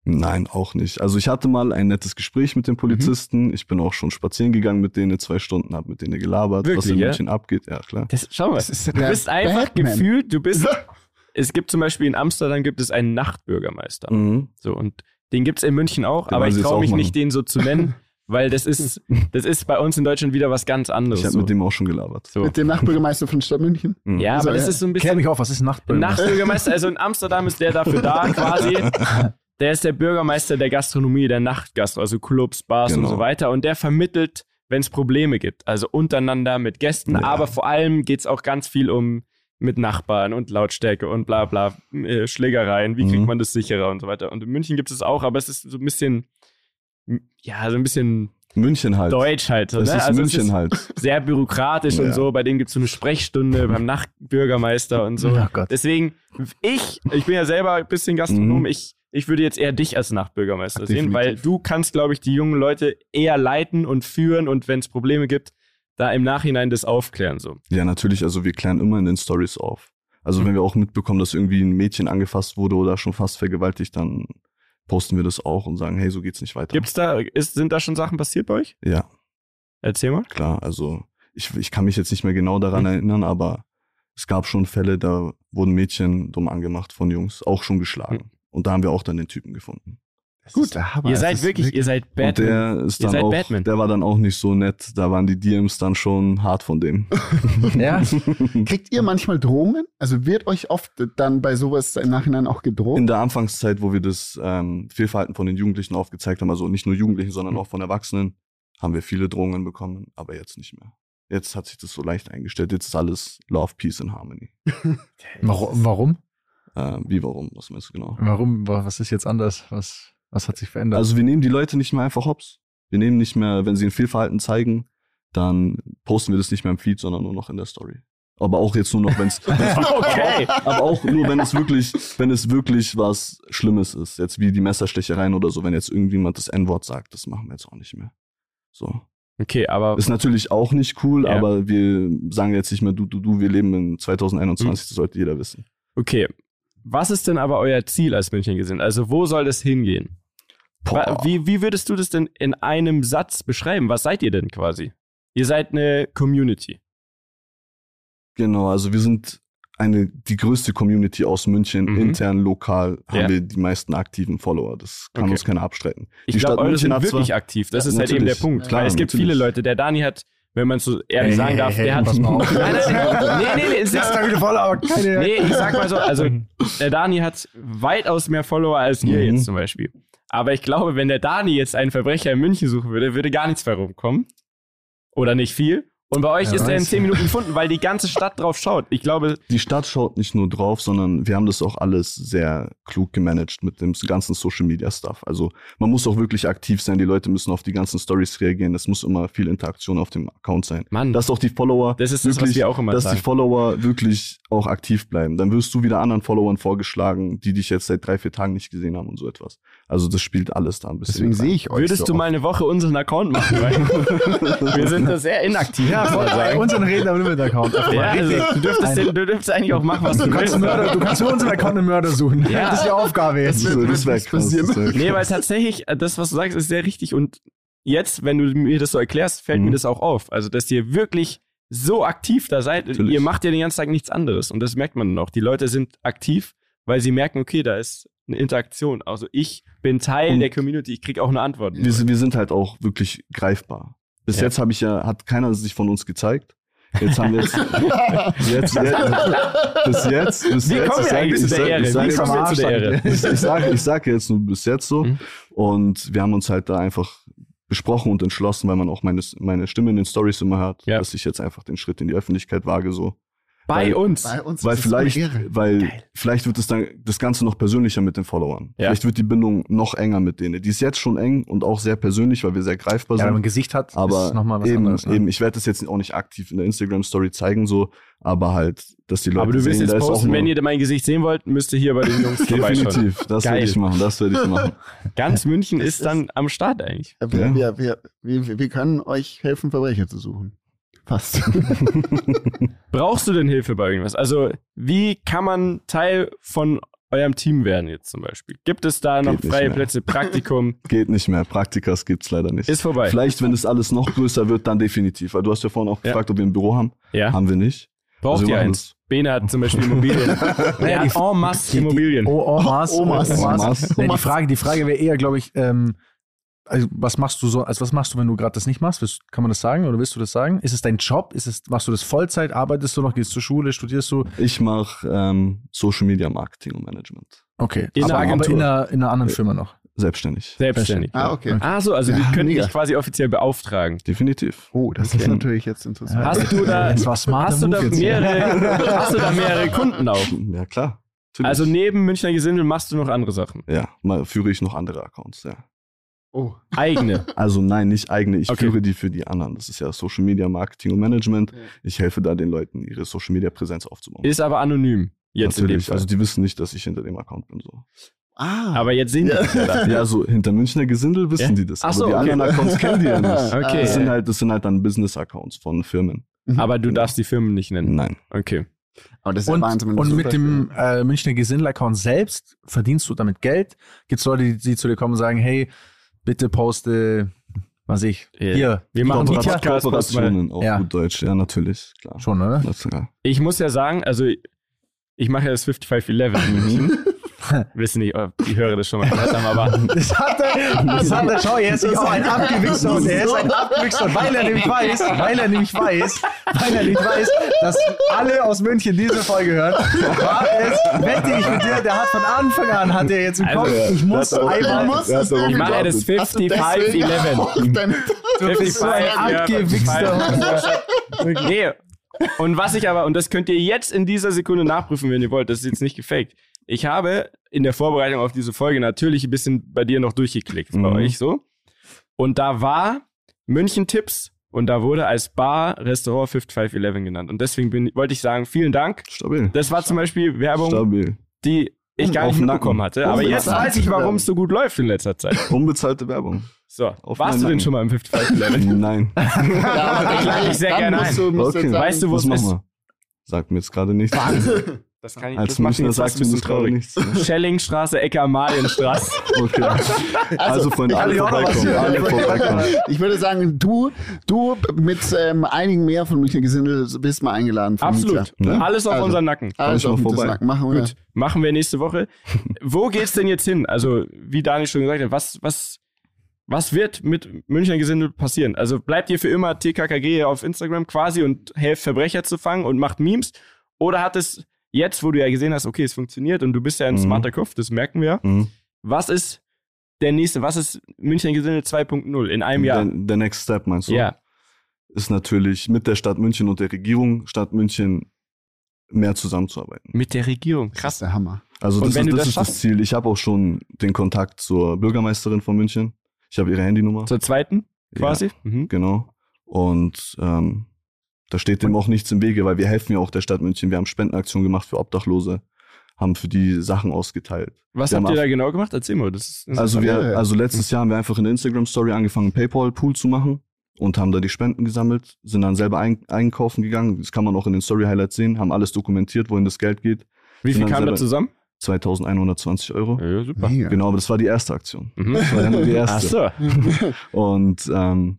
Nein, auch nicht. Also ich hatte mal ein nettes Gespräch mit den Polizisten. Ich bin auch schon spazieren gegangen mit denen zwei Stunden, habe mit denen gelabert, was Wirklich, in ja? München abgeht. Ja, klar. Das, schau mal, Das ist du bist einfach Batman. gefühlt, du bist, es gibt zum Beispiel in Amsterdam gibt es einen Nachtbürgermeister. Mhm. So, und den gibt's in München auch, Den aber ich traue mich machen. nicht, den so zu nennen, weil das ist, das ist bei uns in Deutschland wieder was ganz anderes. Ich habe so. mit dem auch schon gelabert. so. Mit dem Nachbürgermeister von Stadt München. Mhm. Ja, aber Also, das ja. ist so ein Klär bisschen mich auf, was ist ein Nachtbürgermeister? Nachtbürgermeister. Also in Amsterdam ist der dafür da quasi. Der ist der Bürgermeister der Gastronomie, der Nachtgastro, also Clubs, Bars und Genau. so weiter. Und der vermittelt, wenn es Probleme gibt. Also untereinander mit Gästen, Ja. aber vor allem geht es auch ganz viel um mit Nachbarn und Lautstärke und bla bla, äh, Schlägereien, wie kriegt Mhm. man das sicherer und so weiter. Und in München gibt es auch, aber es ist so ein bisschen, ja, so ein bisschen München halt. deutsch halt. So, Das ne? ist also München es ist halt. sehr bürokratisch und Ja. so. Bei denen gibt es so eine Sprechstunde beim Nachtbürgermeister und so. Oh Gott. Deswegen, ich, ich bin ja selber ein bisschen Gastronom, Mhm. ich, ich würde jetzt eher dich als Nachtbürgermeister Ach, sehen, weil definitiv. du kannst, glaube ich, die jungen Leute eher leiten und führen und wenn es Probleme gibt, da im Nachhinein das aufklären. So. Ja, natürlich. Also wir klären immer in den Stories auf. Also Mhm. wenn wir auch mitbekommen, dass irgendwie ein Mädchen angefasst wurde oder schon fast vergewaltigt, dann posten wir das auch und sagen, hey, so geht's nicht weiter. Gibt's da, ist, sind da schon Sachen passiert bei euch? Ja, Erzähl mal. klar. Also ich, ich kann mich jetzt nicht mehr genau daran Mhm. erinnern, aber es gab schon Fälle, da wurden Mädchen dumm angemacht von Jungs, auch schon geschlagen. Mhm. Und da haben wir auch dann den Typen gefunden. Gut, aber ihr seid wirklich, ihr seid Und Batman. der ist Ihr dann seid auch, Batman. der war dann auch nicht so nett. Da waren die DMs dann schon hart von dem. Ja. Kriegt ihr manchmal Drohungen? Also wird euch oft dann bei sowas im Nachhinein auch gedroht? In der Anfangszeit, wo wir das ähm, Fehlverhalten von den Jugendlichen aufgezeigt haben, also nicht nur Jugendlichen, sondern Mhm. auch von Erwachsenen, haben wir viele Drohungen bekommen, aber jetzt nicht mehr. Jetzt hat sich das so leicht eingestellt. Jetzt ist alles Love, Peace and Harmony. Warum? Warum? Äh, wie, warum? Was meinst du genau? Warum? Was ist jetzt anders? Was, was hat sich verändert? Also wir nehmen die Leute nicht mehr einfach hops. Wir nehmen nicht mehr, wenn sie ein Fehlverhalten zeigen, dann posten wir das nicht mehr im Feed, sondern nur noch in der Story. Aber auch jetzt nur noch, wenn es okay. aber auch nur, wenn es wirklich, wenn es wirklich was Schlimmes ist. Jetzt wie die Messerstechereien oder so, wenn jetzt irgendjemand das N-Wort sagt, das machen wir jetzt auch nicht mehr. So. Okay, aber Ist natürlich auch nicht cool, Ja. aber wir sagen jetzt nicht mehr du, du, du, wir leben in 2021, Mhm. das sollte jeder wissen. okay. Was ist denn aber euer Ziel als München gesehen? Also wo soll das hingehen? Wie, wie würdest du das denn in einem Satz beschreiben? Was seid ihr denn quasi? Ihr seid eine Community. Genau, also wir sind eine, die größte Community aus München, Mhm. intern, lokal, haben Ja. wir die meisten aktiven Follower. Das kann Okay. uns keiner abstreiten. Ich Die glaube, Stadt eure München sind wirklich aktiv. Das Ja, ist halt eben der natürlich. Punkt. Klar, Weil es gibt natürlich. viele Leute. Der Dani hat, wenn man so ehrlich Hey, sagen hey, darf, hey, der hat. mal auf. Nein, nein, nein, nee, nee, nee, es ist, wieder voll, aber keine. nee, ich sag mal so, also der Dani hat weitaus mehr Follower als ihr Mhm. jetzt zum Beispiel. Aber ich glaube, wenn der Dani jetzt einen Verbrecher in München suchen würde, würde gar nichts mehr rumkommen. Oder nicht viel. Und bei euch Wer ist er in weiß. 10 Minuten gefunden, weil die ganze Stadt drauf schaut. Ich glaube, Die Stadt schaut nicht nur drauf, sondern wir haben das auch alles sehr klug gemanagt mit dem ganzen Social Media Stuff. Also man muss auch wirklich aktiv sein. Die Leute müssen auf die ganzen Stories reagieren. Es muss immer viel Interaktion auf dem Account sein. Mann, Dass auch die Follower das ist das, was wirklich, wir auch immer dass sagen. die Follower wirklich auch aktiv bleiben. Dann wirst du wieder anderen Followern vorgeschlagen, die dich jetzt seit drei, vier Tagen nicht gesehen haben und so etwas. Also das spielt alles da ein bisschen. Deswegen sehe ich euch. Würdest so du mal eine Woche unseren Account machen? Weil wir sind da sehr inaktiv. Ja, voll. Sagen. unseren Reden am Limit-Account. Ja, also, du, dürftest, den- du dürftest eigentlich auch machen, was du Du kannst, willst. Mörder, du kannst für unseren Account einen Mörder suchen. Ja. Das ist die Aufgabe jetzt. Das, wird- das wäre krass. Das wär Nee, weil tatsächlich, äh, das, was du sagst, ist sehr richtig. Und jetzt, wenn du mir das so erklärst, fällt Mhm. mir das auch auf. Also, dass ihr wirklich so aktiv da seid. Natürlich. Ihr macht ja den ganzen Tag nichts anderes. Und das merkt man dann auch. Die Leute sind aktiv, weil sie merken, okay, da ist eine Interaktion. Also ich bin Teil Und der Community, ich kriege auch eine Antwort. wir, wir sind halt auch wirklich greifbar. Bis Ja. jetzt habe ich ja, hat keiner sich von uns gezeigt. Jetzt haben wir jetzt, jetzt, jetzt bis jetzt, bis Wie jetzt, kommen ich sag- eigentlich ich sag- ich sag- der Ehre? ich, ich sage ich sag jetzt nur bis jetzt so. Mhm. Und wir haben uns halt da einfach besprochen und entschlossen, weil man auch meine, meine Stimme in den Stories immer hört, Ja. dass ich jetzt einfach den Schritt in die Öffentlichkeit wage, so. Bei weil- uns. Bei uns Weil ist es eine vielleicht, weil Geil. vielleicht wird es dann das Ganze noch persönlicher mit den Followern. Ja. Vielleicht wird die Bindung noch enger mit denen. Die ist jetzt schon eng und auch sehr persönlich, weil wir sehr greifbar Ja, wenn man sind. ein Gesicht hat, ist aber es nochmal was eben, anderes. Ne? eben, ich werde das jetzt auch nicht aktiv in der Instagram Story zeigen, so, aber halt, dass die Leute Aber du willst sehen, jetzt ist posten, wenn ihr mein Gesicht sehen wollt, müsst ihr hier bei den Jungs. Definitiv, das werde ich machen, das werde ich machen. Ganz München Es ist dann am Start eigentlich. Wir, Ja. wir, wir, wir, wir können euch helfen, Verbrecher zu suchen. Fast. Brauchst du denn Hilfe bei irgendwas? Also, wie kann man Teil von eurem Team werden jetzt zum Beispiel? Gibt es da noch Geht freie. Plätze, Praktikum? Geht nicht mehr, Praktikas gibt's leider nicht. Ist vorbei. Vielleicht, wenn es alles noch größer wird, dann definitiv. Weil du hast ja vorhin auch Ja. gefragt, ob wir ein Büro haben. Ja. Haben wir nicht. Braucht Also ihr eins? Bene hat zum Beispiel Immobilien. er hat en masse Immobilien. Oh, oh, Maß, Oh, Maß. oh, Maß. Maß. Nee, die Frage, die Frage wäre eher, glaube ich, ähm, also was machst du so, also was machst du, wenn du gerade das nicht machst? Kann man das sagen oder willst du das sagen? Ist es dein Job? Ist es, machst du das Vollzeit? Arbeitest du noch? Gehst du zur Schule? Studierst du? Ich mache ähm, Social Media Marketing und Management. Okay. In aber, einer aber in einer, in einer anderen Firma noch. Selbstständig. Selbstständig. ah, okay. Ah, so, also Ja, die könnten mega. dich quasi offiziell beauftragen. Definitiv. Oh, das wäre natürlich jetzt interessant. Hast du da, hast du da mehrere, hast du da mehrere Kunden auch? Ja, klar. Natürlich. Also neben Münchner Gesindel machst du noch andere Sachen. ja, mal führe ich noch andere Accounts, ja. Oh. Eigene. Also nein, nicht eigene, ich Okay. führe die für die anderen. Das ist ja Social Media Marketing und Management. Ja. Ich helfe da den Leuten, ihre Social Media Präsenz aufzubauen. Ist aber anonym. Jetzt in dem Natürlich. Fall. Also die wissen nicht, dass ich hinter dem Account bin. So. Ah. aber jetzt sind Ja. die ja da. Ja, so hinter Münchner Gesindel wissen Ja? die das. Ach aber so, die okay. anderen Accounts kennen die ja nicht. Okay. Das sind halt, das sind halt dann Business-Accounts von Firmen. Aber du Genau. darfst die Firmen nicht nennen. Nein. Okay. Aber das ist ja Und, Wahnsinn. wenn du und mit dem äh, Münchner Gesindel-Account selbst verdienst du damit Geld? Gibt es Leute, die, die zu dir kommen und sagen, hey, bitte poste, was ich, Ja. hier. Wir machen die Kooperationen auf Ja. gut Deutsch. Ja, natürlich. Klar. Schon, oder? Ich muss ja sagen, also ich mache ja das 5511 in München. Wissen nicht, ob die Hörer das schon mal gehört haben, aber Das hat er, das hat er, schau, er ist auch ein Abgewichser und er ist ein Abgewichser, weil er nämlich weiß, weil er nämlich weiß, weil er nicht weiß, dass alle aus München diese Folge hören, war es, wette ich mit dir, der hat von Anfang an, hat er jetzt im Also, Kopf, ich muss einmal, irgendwie ich mache das glauben. Hast du deswegen 5511. auch deine- du bist so ein 55, Abgewichster. Nee. Und was ich aber, und das könnt ihr jetzt in dieser Sekunde nachprüfen, wenn ihr wollt, das ist jetzt nicht gefaked. Ich habe in der Vorbereitung auf diese Folge natürlich ein bisschen bei dir noch durchgeklickt, bei Mhm. euch so. Und da war München-Tipps und da wurde als Bar Restaurant 5511 genannt. Und deswegen bin, wollte ich sagen, vielen Dank. Stabil. Das war zum Beispiel Werbung, Stabil. die ich gar nicht mitbekommen hatte. Aber jetzt weiß ich, warum es so gut läuft in letzter Zeit. Unbezahlte Werbung. So, Auf warst du denn Nacken. schon mal im 5511? Nein. Ja, aber Ich lade dich sehr gerne ein. Du, Okay. Weißt du, wo es ist? Sagt mir jetzt gerade nichts. Das kann ich Als das macht Münchner mir das gerade nichts. ne? Schellingstraße, Ecke Amalienstraße. Okay. Also, Freunde, alle vorbeikommen. Alle vorbeikommen. Ich würde sagen, du, du mit ähm, einigen mehr von Münchner Gesindel bist mal eingeladen. Von Absolut. Ja. Alles auf Also. unseren Nacken. Alles auf vorbei. Nacken. Machen wir. Gut, machen wir nächste Woche. Wo geht's denn jetzt hin? Also, wie Daniel schon gesagt hat, was, was, was wird mit Münchner Gesindel passieren? Also, bleibt ihr für immer TKKG auf Instagram quasi und helft Verbrecher zu fangen und macht Memes? Oder hat es jetzt, wo du ja gesehen hast, okay, es funktioniert und du bist ja ein Mhm. smarter Kopf, das merken wir. Mhm. Was ist der nächste, was ist Münchner Gesindel 2.0 in einem Jahr? Der, der Next Step, meinst du? Ja, Ist natürlich mit der Stadt München und der Regierung Stadt München mehr zusammenzuarbeiten. mit der Regierung. Krass. der Hammer. Also das, ist, das, das ist das? Ziel. Ich habe auch schon den Kontakt zur Bürgermeisterin von München. Ich habe ihre Handynummer. Zur zweiten quasi? Ja, Mhm. genau. Und ähm, da steht dem auch nichts im Wege, weil wir helfen ja auch der Stadt München. Wir haben Spendenaktionen gemacht für Obdachlose, haben für die Sachen ausgeteilt. Was Wir habt ihr da genau gemacht? Erzähl mal. Das ist, das Also wir, ja, ja. also letztes Jahr haben wir einfach in der Instagram Story angefangen, einen PayPal-Pool zu machen und haben da die Spenden gesammelt, sind dann selber ein, einkaufen gegangen. Das kann man auch in den Story-Highlights sehen, haben alles dokumentiert, wohin das Geld geht. Wie viel kam da zusammen? 2120 Euro. Ja, super. Mega. Genau, aber das war die erste Aktion. Mhm. Das war ja nur die Ach erste. so. Und ähm,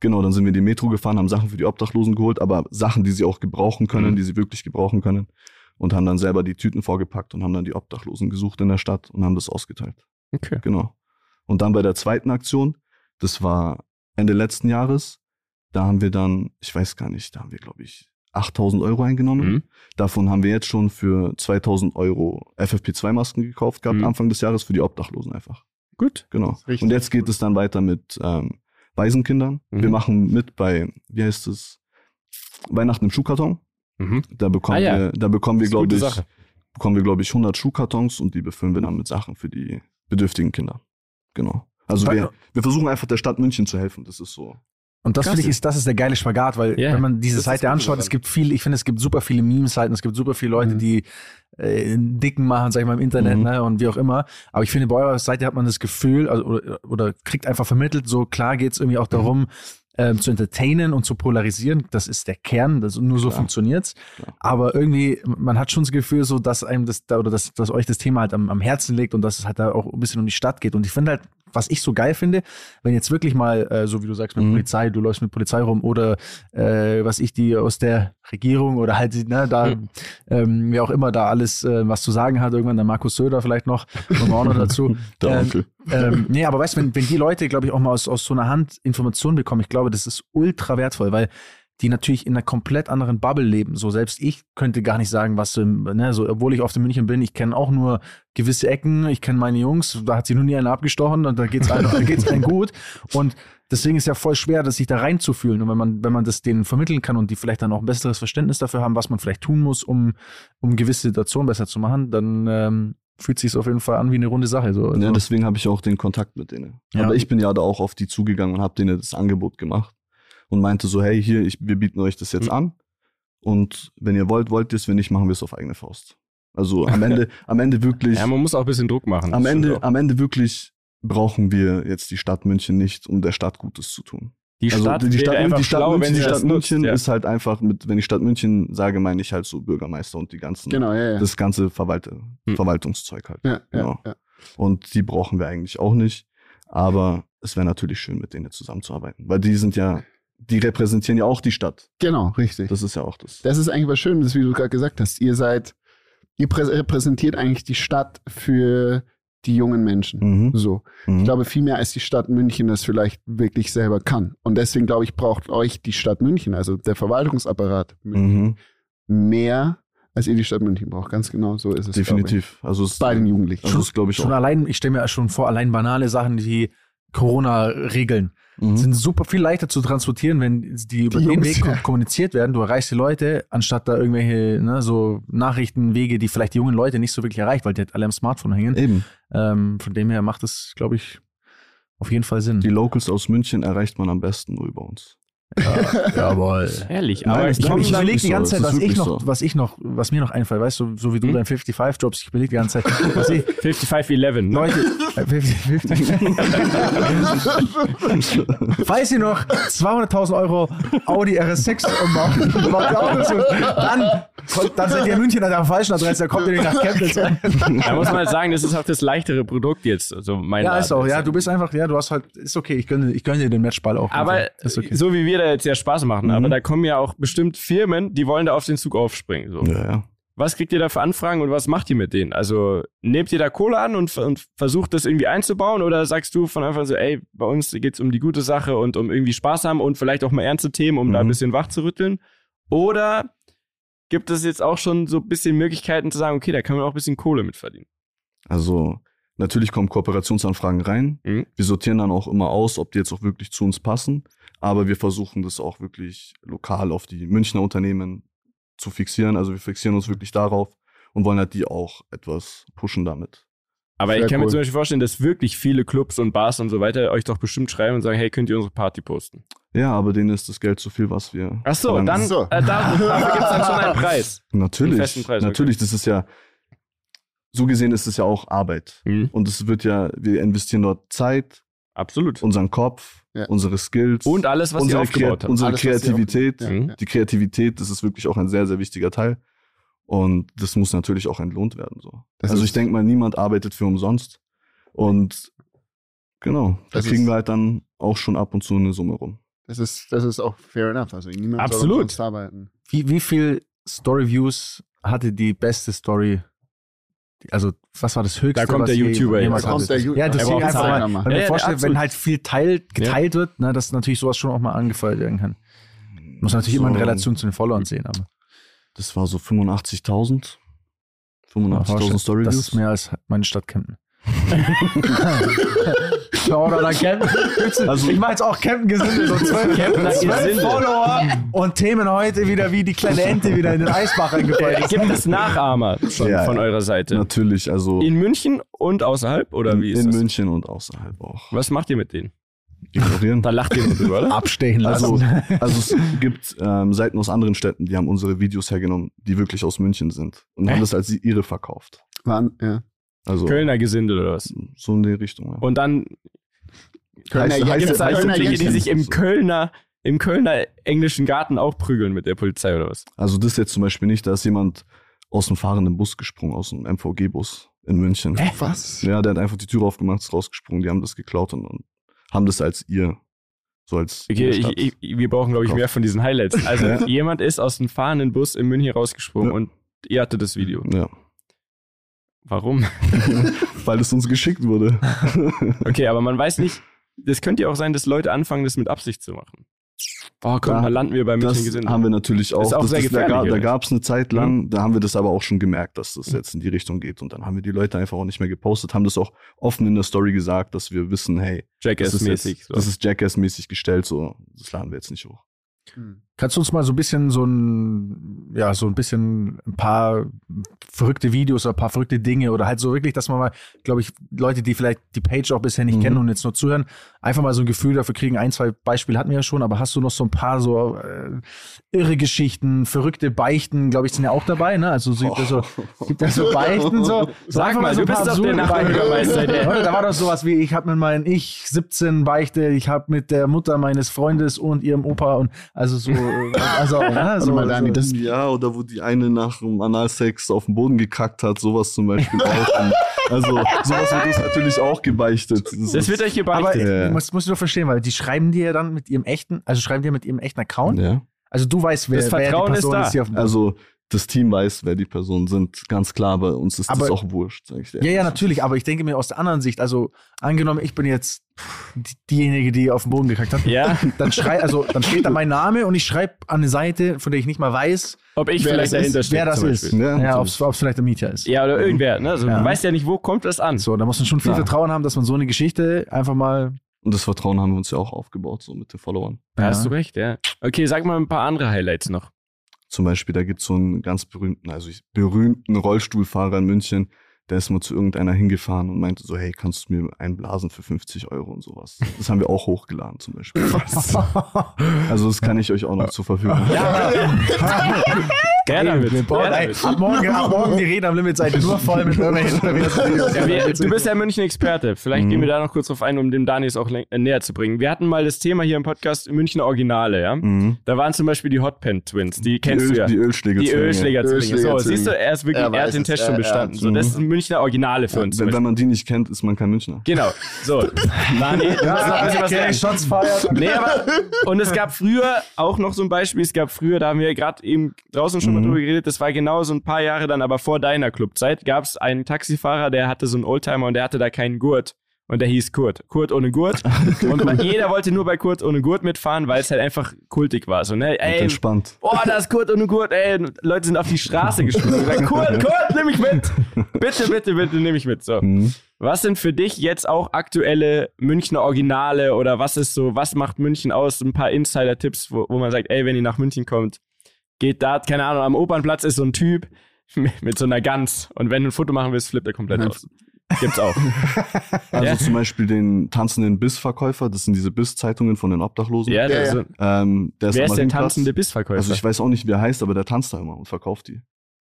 genau, dann sind wir in die Metro gefahren, haben Sachen für die Obdachlosen geholt, aber Sachen, die sie auch gebrauchen können, Mhm. die sie wirklich gebrauchen können. Und haben dann selber die Tüten vorgepackt und haben dann die Obdachlosen gesucht in der Stadt und haben das ausgeteilt. Okay. Genau. Und dann bei der zweiten Aktion, das war Ende letzten Jahres, da haben wir dann, ich weiß gar nicht, da haben wir, glaube ich, 8000 Euro eingenommen. Mhm. Davon haben wir jetzt schon für 2000 Euro FFP2-Masken gekauft gehabt, Mhm. Anfang des Jahres für die Obdachlosen einfach. Gut. Genau. Und jetzt geht es dann weiter mit ähm, Waisenkindern. Mhm. Wir machen mit bei, wie heißt es, Weihnachten im Schuhkarton. Mhm. Da bekommen Ah, ja. wir, da bekommen wir, glaube ich, Sache. bekommen wir, glaube ich, 100 Schuhkartons und die befüllen wir dann mit Sachen für die bedürftigen Kinder. Genau. Also wir, wir versuchen einfach der Stadt München zu helfen. Das ist so. Und das finde ich, ist, das ist der geile Spagat, weil Ja, wenn man diese das Seite anschaut, es gibt viel, ich finde, es gibt super viele Memes-Seiten, es gibt super viele Leute, Mhm. die äh, einen Dicken machen, sag ich mal, im Internet, Mhm. ne, und wie auch immer. Aber ich finde, bei eurer Seite hat man das Gefühl, also, oder, oder kriegt einfach vermittelt, so klar geht es irgendwie auch darum, ähm, zu entertainen und zu polarisieren. Das ist der Kern, das, nur so Klar. funktioniert's. Aber irgendwie, man hat schon das Gefühl, so, dass einem das, da- oder dass, dass euch das Thema halt am, am Herzen liegt und dass es halt da auch ein bisschen um die Stadt geht. Und ich finde halt, was ich so geil finde, wenn jetzt wirklich mal, äh, so wie du sagst, mit Mhm. Polizei, du läufst mit Polizei rum oder äh, was ich, die aus der Regierung oder halt, ne, da, Mhm. ähm, wer auch immer da alles äh, was zu sagen hat, irgendwann der Markus Söder vielleicht noch, kommen wir auch noch dazu. Der Ähm, ähm, nee, aber weißt du, wenn, wenn die Leute, glaube ich, auch mal aus, aus so einer Hand Informationen bekommen, ich glaube, das ist ultra wertvoll, weil die natürlich in einer komplett anderen Bubble leben. So selbst ich könnte gar nicht sagen, was, im, ne, so, obwohl ich oft in München bin, ich kenne auch nur gewisse Ecken, ich kenne meine Jungs, da hat sie nur nie einer abgestochen und da geht's einem, da geht's einem gut. Und deswegen ist ja voll schwer, das sich da reinzufühlen. Und wenn man, wenn man das denen vermitteln kann und die vielleicht dann auch ein besseres Verständnis dafür haben, was man vielleicht tun muss, um, um gewisse Situationen besser zu machen, dann ähm, fühlt sich auf jeden Fall an wie eine runde Sache. So. Also, Ja, deswegen habe ich auch den Kontakt mit denen. Ja. Aber ich bin ja da auch auf die zugegangen und habe denen das Angebot gemacht und meinte so, hey, hier, ich, wir bieten euch das jetzt Mhm. an und wenn ihr wollt, wollt ihr es, wenn nicht, machen wir es auf eigene Faust. Also am Ende, am Ende wirklich, Ja, man muss auch ein bisschen Druck machen. am Ende, am Ende wirklich brauchen wir jetzt die Stadt München nicht, um der Stadt Gutes zu tun. die Also Stadt, die, Stadt, einfach die Stadt schlau, München, die Stadt nutzt, München ja. ist halt einfach mit, wenn ich Stadt München sage, meine ich halt so Bürgermeister und die ganzen, Genau, ja, ja. das ganze Verwalte, Hm. Verwaltungszeug halt. ja, ja, genau. ja. Und die brauchen wir eigentlich auch nicht. Aber es wäre natürlich schön, mit denen zusammenzuarbeiten. Weil die sind ja, die repräsentieren ja auch die Stadt. Genau, richtig. Das ist ja auch das. Das ist eigentlich was Schönes, wie du gerade gesagt hast. Ihr seid, ihr prä- repräsentiert eigentlich die Stadt für die jungen Menschen. Mhm. So. Mhm. Ich glaube, viel mehr als die Stadt München das vielleicht wirklich selber kann. Und deswegen glaube ich, braucht euch die Stadt München, also der Verwaltungsapparat, mhm. mehr als ihr die Stadt München braucht. Ganz genau so ist es. Definitiv. Also es. Bei den Jugendlichen. also es glaube ich schon auch. allein, ich stelle mir schon vor, allein banale Sachen wie Corona-Regeln Mhm. sind super viel leichter zu transportieren, wenn die über Die den Jungs, Weg ja. kommuniziert werden. Du erreichst die Leute, anstatt da irgendwelche ne, so Nachrichtenwege, die vielleicht die jungen Leute nicht so wirklich erreicht, weil die halt alle am Smartphone hängen. Eben. Ähm, von dem her macht es, glaube ich, auf jeden Fall Sinn. Die Locals aus München erreicht man am besten nur über uns. Jawohl. Ehrlich, Nein, aber ich ich Ich, ich überlege die ganze so. Zeit, was ich noch, so. was ich noch, was mir noch einfällt, weißt du, so wie du Hm? dein 55-Jobs, ich überlege die ganze Zeit, was ich, 5511. Ne? Leute, äh, 50, 50. Falls ihr noch 200.000 Euro Audi RS6 umbaut, umbaut Autos sucht, dann dann seid ihr in München an der falschen Adresse, da kommt ihr nicht nach Chemnitz. Da muss man halt sagen, das ist auch das leichtere Produkt jetzt. Also mein Ja, Laden ist auch, ja, du bist einfach, ja, du hast halt, ist okay, ich gönne, ich gönne dir den Matchball auch. Aber ist okay. so wie wir da jetzt ja Spaß machen, Mhm. aber da kommen ja auch bestimmt Firmen, die wollen da auf den Zug aufspringen. So. Ja, ja. Was kriegt ihr da für Anfragen und was macht ihr mit denen? Also nehmt ihr da Kohle an und, und versucht das irgendwie einzubauen oder sagst du von Anfang an so, ey, bei uns geht's um die gute Sache und um irgendwie Spaß haben und vielleicht auch mal ernste Themen, um da ein Mhm. bisschen wach zu rütteln? Oder gibt es jetzt auch schon so ein bisschen Möglichkeiten zu sagen, okay, da kann man auch ein bisschen Kohle mit verdienen? Also natürlich kommen Kooperationsanfragen rein. Mhm. Wir sortieren dann auch immer aus, ob die jetzt auch wirklich zu uns passen. Aber wir versuchen das auch wirklich lokal auf die Münchner Unternehmen zu fixieren. Also wir fixieren uns wirklich darauf und wollen halt die auch etwas pushen damit. Aber Sehr ich kann mir cool. zum Beispiel vorstellen, dass wirklich viele Clubs und Bars und so weiter euch doch bestimmt schreiben und sagen, hey, könnt ihr unsere Party posten? Ja, aber denen ist das Geld zu viel, was wir. Ach so, dann So. Äh, da, dafür gibt es dann schon einen Preis. Einen festen Natürlich, Preis, okay. natürlich, das ist ja, so gesehen ist es ja auch Arbeit. Mhm. Und es wird ja, wir investieren dort Zeit, Absolut. unseren Kopf, Ja. unsere Skills. Und alles, was ihr unsere, aufgebaut habt. unsere Alles, ihr Kreativität. Ja, Mhm. ja. Die Kreativität, das ist wirklich auch ein sehr, sehr wichtiger Teil. Und das muss natürlich auch entlohnt werden. So. Das also ich denke mal, niemand arbeitet für umsonst. Und genau, da Das kriegen ist- wir halt dann auch schon ab und zu eine Summe rum. Das ist, das ist auch fair enough. Also niemand Absolut. soll umsonst arbeiten. Wie, wie viel Story-Views hatte die beste Story? Also, was war das höchste? Da kommt was der YouTuber jetzt. Da kommt der Ja, Er deswegen einfach mal, wenn Ja, mir ja, vorstellt, absolut. wenn halt viel teilt, geteilt wird, ne, dass natürlich sowas schon auch mal angefeuert werden kann. Muss natürlich immer in So, Relation zu den Followern sehen, aber Das war so 85.000. 85.000 Story das ist mehr als meine Stadt Kempten. Shoutout an Kempten. Also- ich mache jetzt auch Kempten Gesindel, so zwölf, Kemptener zwölf. Follower und Themen heute wieder wie die kleine Ente wieder in den Eisbach reingefallen. ist. Gibt es Nachahmer schon Ja, von eurer Seite? Natürlich, also In München und außerhalb? Oder in, wie ist in das? München und außerhalb auch. Was macht ihr mit denen? Ignorieren. Da lacht ihr nur drüber, oder? Abstechen Also, lassen. also es gibt ähm, Seiten aus anderen Städten, die haben unsere Videos hergenommen, die wirklich aus München sind und haben Hä? das als ihre verkauft. Waren, ja. Also Kölner Gesindel oder was? so in die Richtung. Ja. Und dann Kölner Heißt- heißt gibt es das- Kölner die sich im Kölner, im Kölner englischen Garten auch prügeln mit der Polizei oder was? Also das jetzt zum Beispiel nicht, da ist jemand aus dem fahrenden Bus gesprungen, aus dem MVG-Bus in München. Was? Ja, der hat einfach die Tür aufgemacht, ist rausgesprungen, die haben das geklaut und, und haben das als ihr, so als Okay, ich, ich, wir brauchen, glaube ich, mehr von diesen Highlights. Also Ja. jemand ist aus dem fahrenden Bus in München rausgesprungen Ja. und ihr hattet das Video. ja, Warum? weil es uns geschickt wurde. Okay, aber man weiß nicht, das könnte ja auch sein, dass Leute anfangen, das mit Absicht zu machen. Oh, komm, Da- da landen wir bei München Das Gesindel. haben wir natürlich auch. Ist auch das, sehr das, da gefährlich, da gab es eine Zeit lang, da haben wir das aber auch schon gemerkt, dass das jetzt in die Richtung geht. Und dann haben wir die Leute einfach auch nicht mehr gepostet, haben das auch offen in der Story gesagt, dass wir wissen, hey, das ist, Jackass-mäßig. das ist Jackass-mäßig gestellt, so, das laden wir jetzt nicht hoch. Hm. Kannst du uns mal so ein bisschen so ein, ja, so ein bisschen ein paar verrückte Videos oder ein paar verrückte Dinge oder halt so wirklich, dass man mal, glaube ich, Leute, die vielleicht die Page auch bisher nicht Mhm. kennen und jetzt nur zuhören, einfach mal so ein Gefühl dafür kriegen. Ein, zwei Beispiele hatten wir ja schon, aber hast du noch so ein paar so äh, irre Geschichten, verrückte Beichten, glaube ich, sind ja auch dabei, ne? Also so, gibt ja so, gibt ja so Beichten so. Sag einfach mal, so du bist doch der. Nachbürgermeister? Da war doch sowas wie, ich habe mit meinem Ich 17 Beichte, ich habe mit der Mutter meines Freundes und ihrem Opa und also so, äh, also, ne? So, mal, Dani, so. das, Ja, oder wo die eine nach dem Analsex auf den Boden gekackt hat, sowas zum Beispiel auch. Also sowas wird uns natürlich auch gebeichtet. Das ist- wird euch Aber gebeichtet. Ja. ich muss, muss ich nur verstehen, weil die schreiben dir ja dann mit ihrem echten, also schreiben dir mit ihrem echten Account. ja. Also du weißt, wer, Das wer die Vertrauen ist Person da. ist, die auf dem Also das Team weiß, wer die Personen sind, ganz klar, bei uns ist das Aber- auch wurscht, sag ich dir. Ja, ja, natürlich, aber ich denke mir aus der anderen Sicht, also angenommen, ich bin jetzt die- diejenige, die auf den Boden gekackt hat, Ja, dann schrei, also dann steht da mein Name und ich schreibe an eine Seite, von der ich nicht mal weiß, ob ich Wer vielleicht das ist, dahinter stecke. wer das ist. Ja, Ja, ob es vielleicht der Mieter ist. Ja, oder irgendwer. Ne? Also, Ja. Du weißt ja nicht, wo kommt das an. So, da muss man schon viel. Vertrauen haben, dass man so eine Geschichte einfach mal. Und das Vertrauen haben wir uns ja auch aufgebaut, so mit den Followern. Da Ja. hast du recht, ja. Okay, sag mal ein paar andere Highlights noch. Zum Beispiel, da gibt's so einen ganz berühmten, also ich, berühmten Rollstuhlfahrer in München, der ist mal zu irgendeiner hingefahren und meinte so, hey, kannst du mir einblasen für 50 Euro und sowas. Das haben wir auch hochgeladen zum Beispiel. Also das kann ich euch auch noch zur Verfügung stellen. Her damit. Wir ey, damit. ab, morgen, ab morgen die Rede am Limit-Seite nur voll mit irgendwelchen Ja, wir, du bist ja München-Experte. Vielleicht Mhm. gehen wir da noch kurz drauf ein, um dem Dani es auch äh, näher zu bringen. Wir hatten mal das Thema hier im Podcast Münchner Originale, ja? Mhm. Da waren zum Beispiel die Hotpen Twins, die kennst die Öl, du ja. Die Ölschläger. Die Ölschlägerzwinge. So, Ölschlägerzwinge. siehst du, er ist wirklich, Er er, hat den es, Test ja, schon ja. bestanden. So, das sind Münchner Originale für uns. Wenn, wenn man die nicht kennt, ist man kein Münchner. Genau. So, Dani, du musst noch ein bisschen was lernen. Shots. Nee, aber, und es gab früher auch noch so ein Beispiel, es gab früher, da haben wir gerade eben draußen schon mal Mhm. drüber geredet, das war genau so ein paar Jahre dann, aber vor deiner Clubzeit, gab es einen Taxifahrer, der hatte so einen Oldtimer und der hatte da keinen Gurt. Und der hieß Kurt. Kurt ohne Gurt. Und man- jeder wollte nur bei Kurt ohne Gurt mitfahren, weil es halt einfach kultig war. So, ne? Ey, entspannt. oh, da ist Kurt ohne Gurt, ey. Leute sind auf die Straße gesprungen. gesagt, Kurt, Kurt, nimm mich mit. Bitte, bitte, bitte, nimm mich mit. So. Mhm. Was sind für dich jetzt auch aktuelle Münchner Originale oder was ist so, was macht München aus? Ein paar Insider-Tipps, wo, wo man sagt, ey, wenn ihr nach München kommt, geht da, keine Ahnung, am Opernplatz ist so ein Typ mit, so einer Gans und wenn du ein Foto machen willst, flippt er komplett aus. Gibt's auch. Also Ja. zum Beispiel den tanzenden Bissverkäufer, das sind diese Biss-Zeitungen von den Obdachlosen. Ja, das ja. ist, Ähm, der wer ist, ist der tanzende Bissverkäufer? Also ich weiß auch nicht, wie er heißt, aber der tanzt da immer und verkauft die.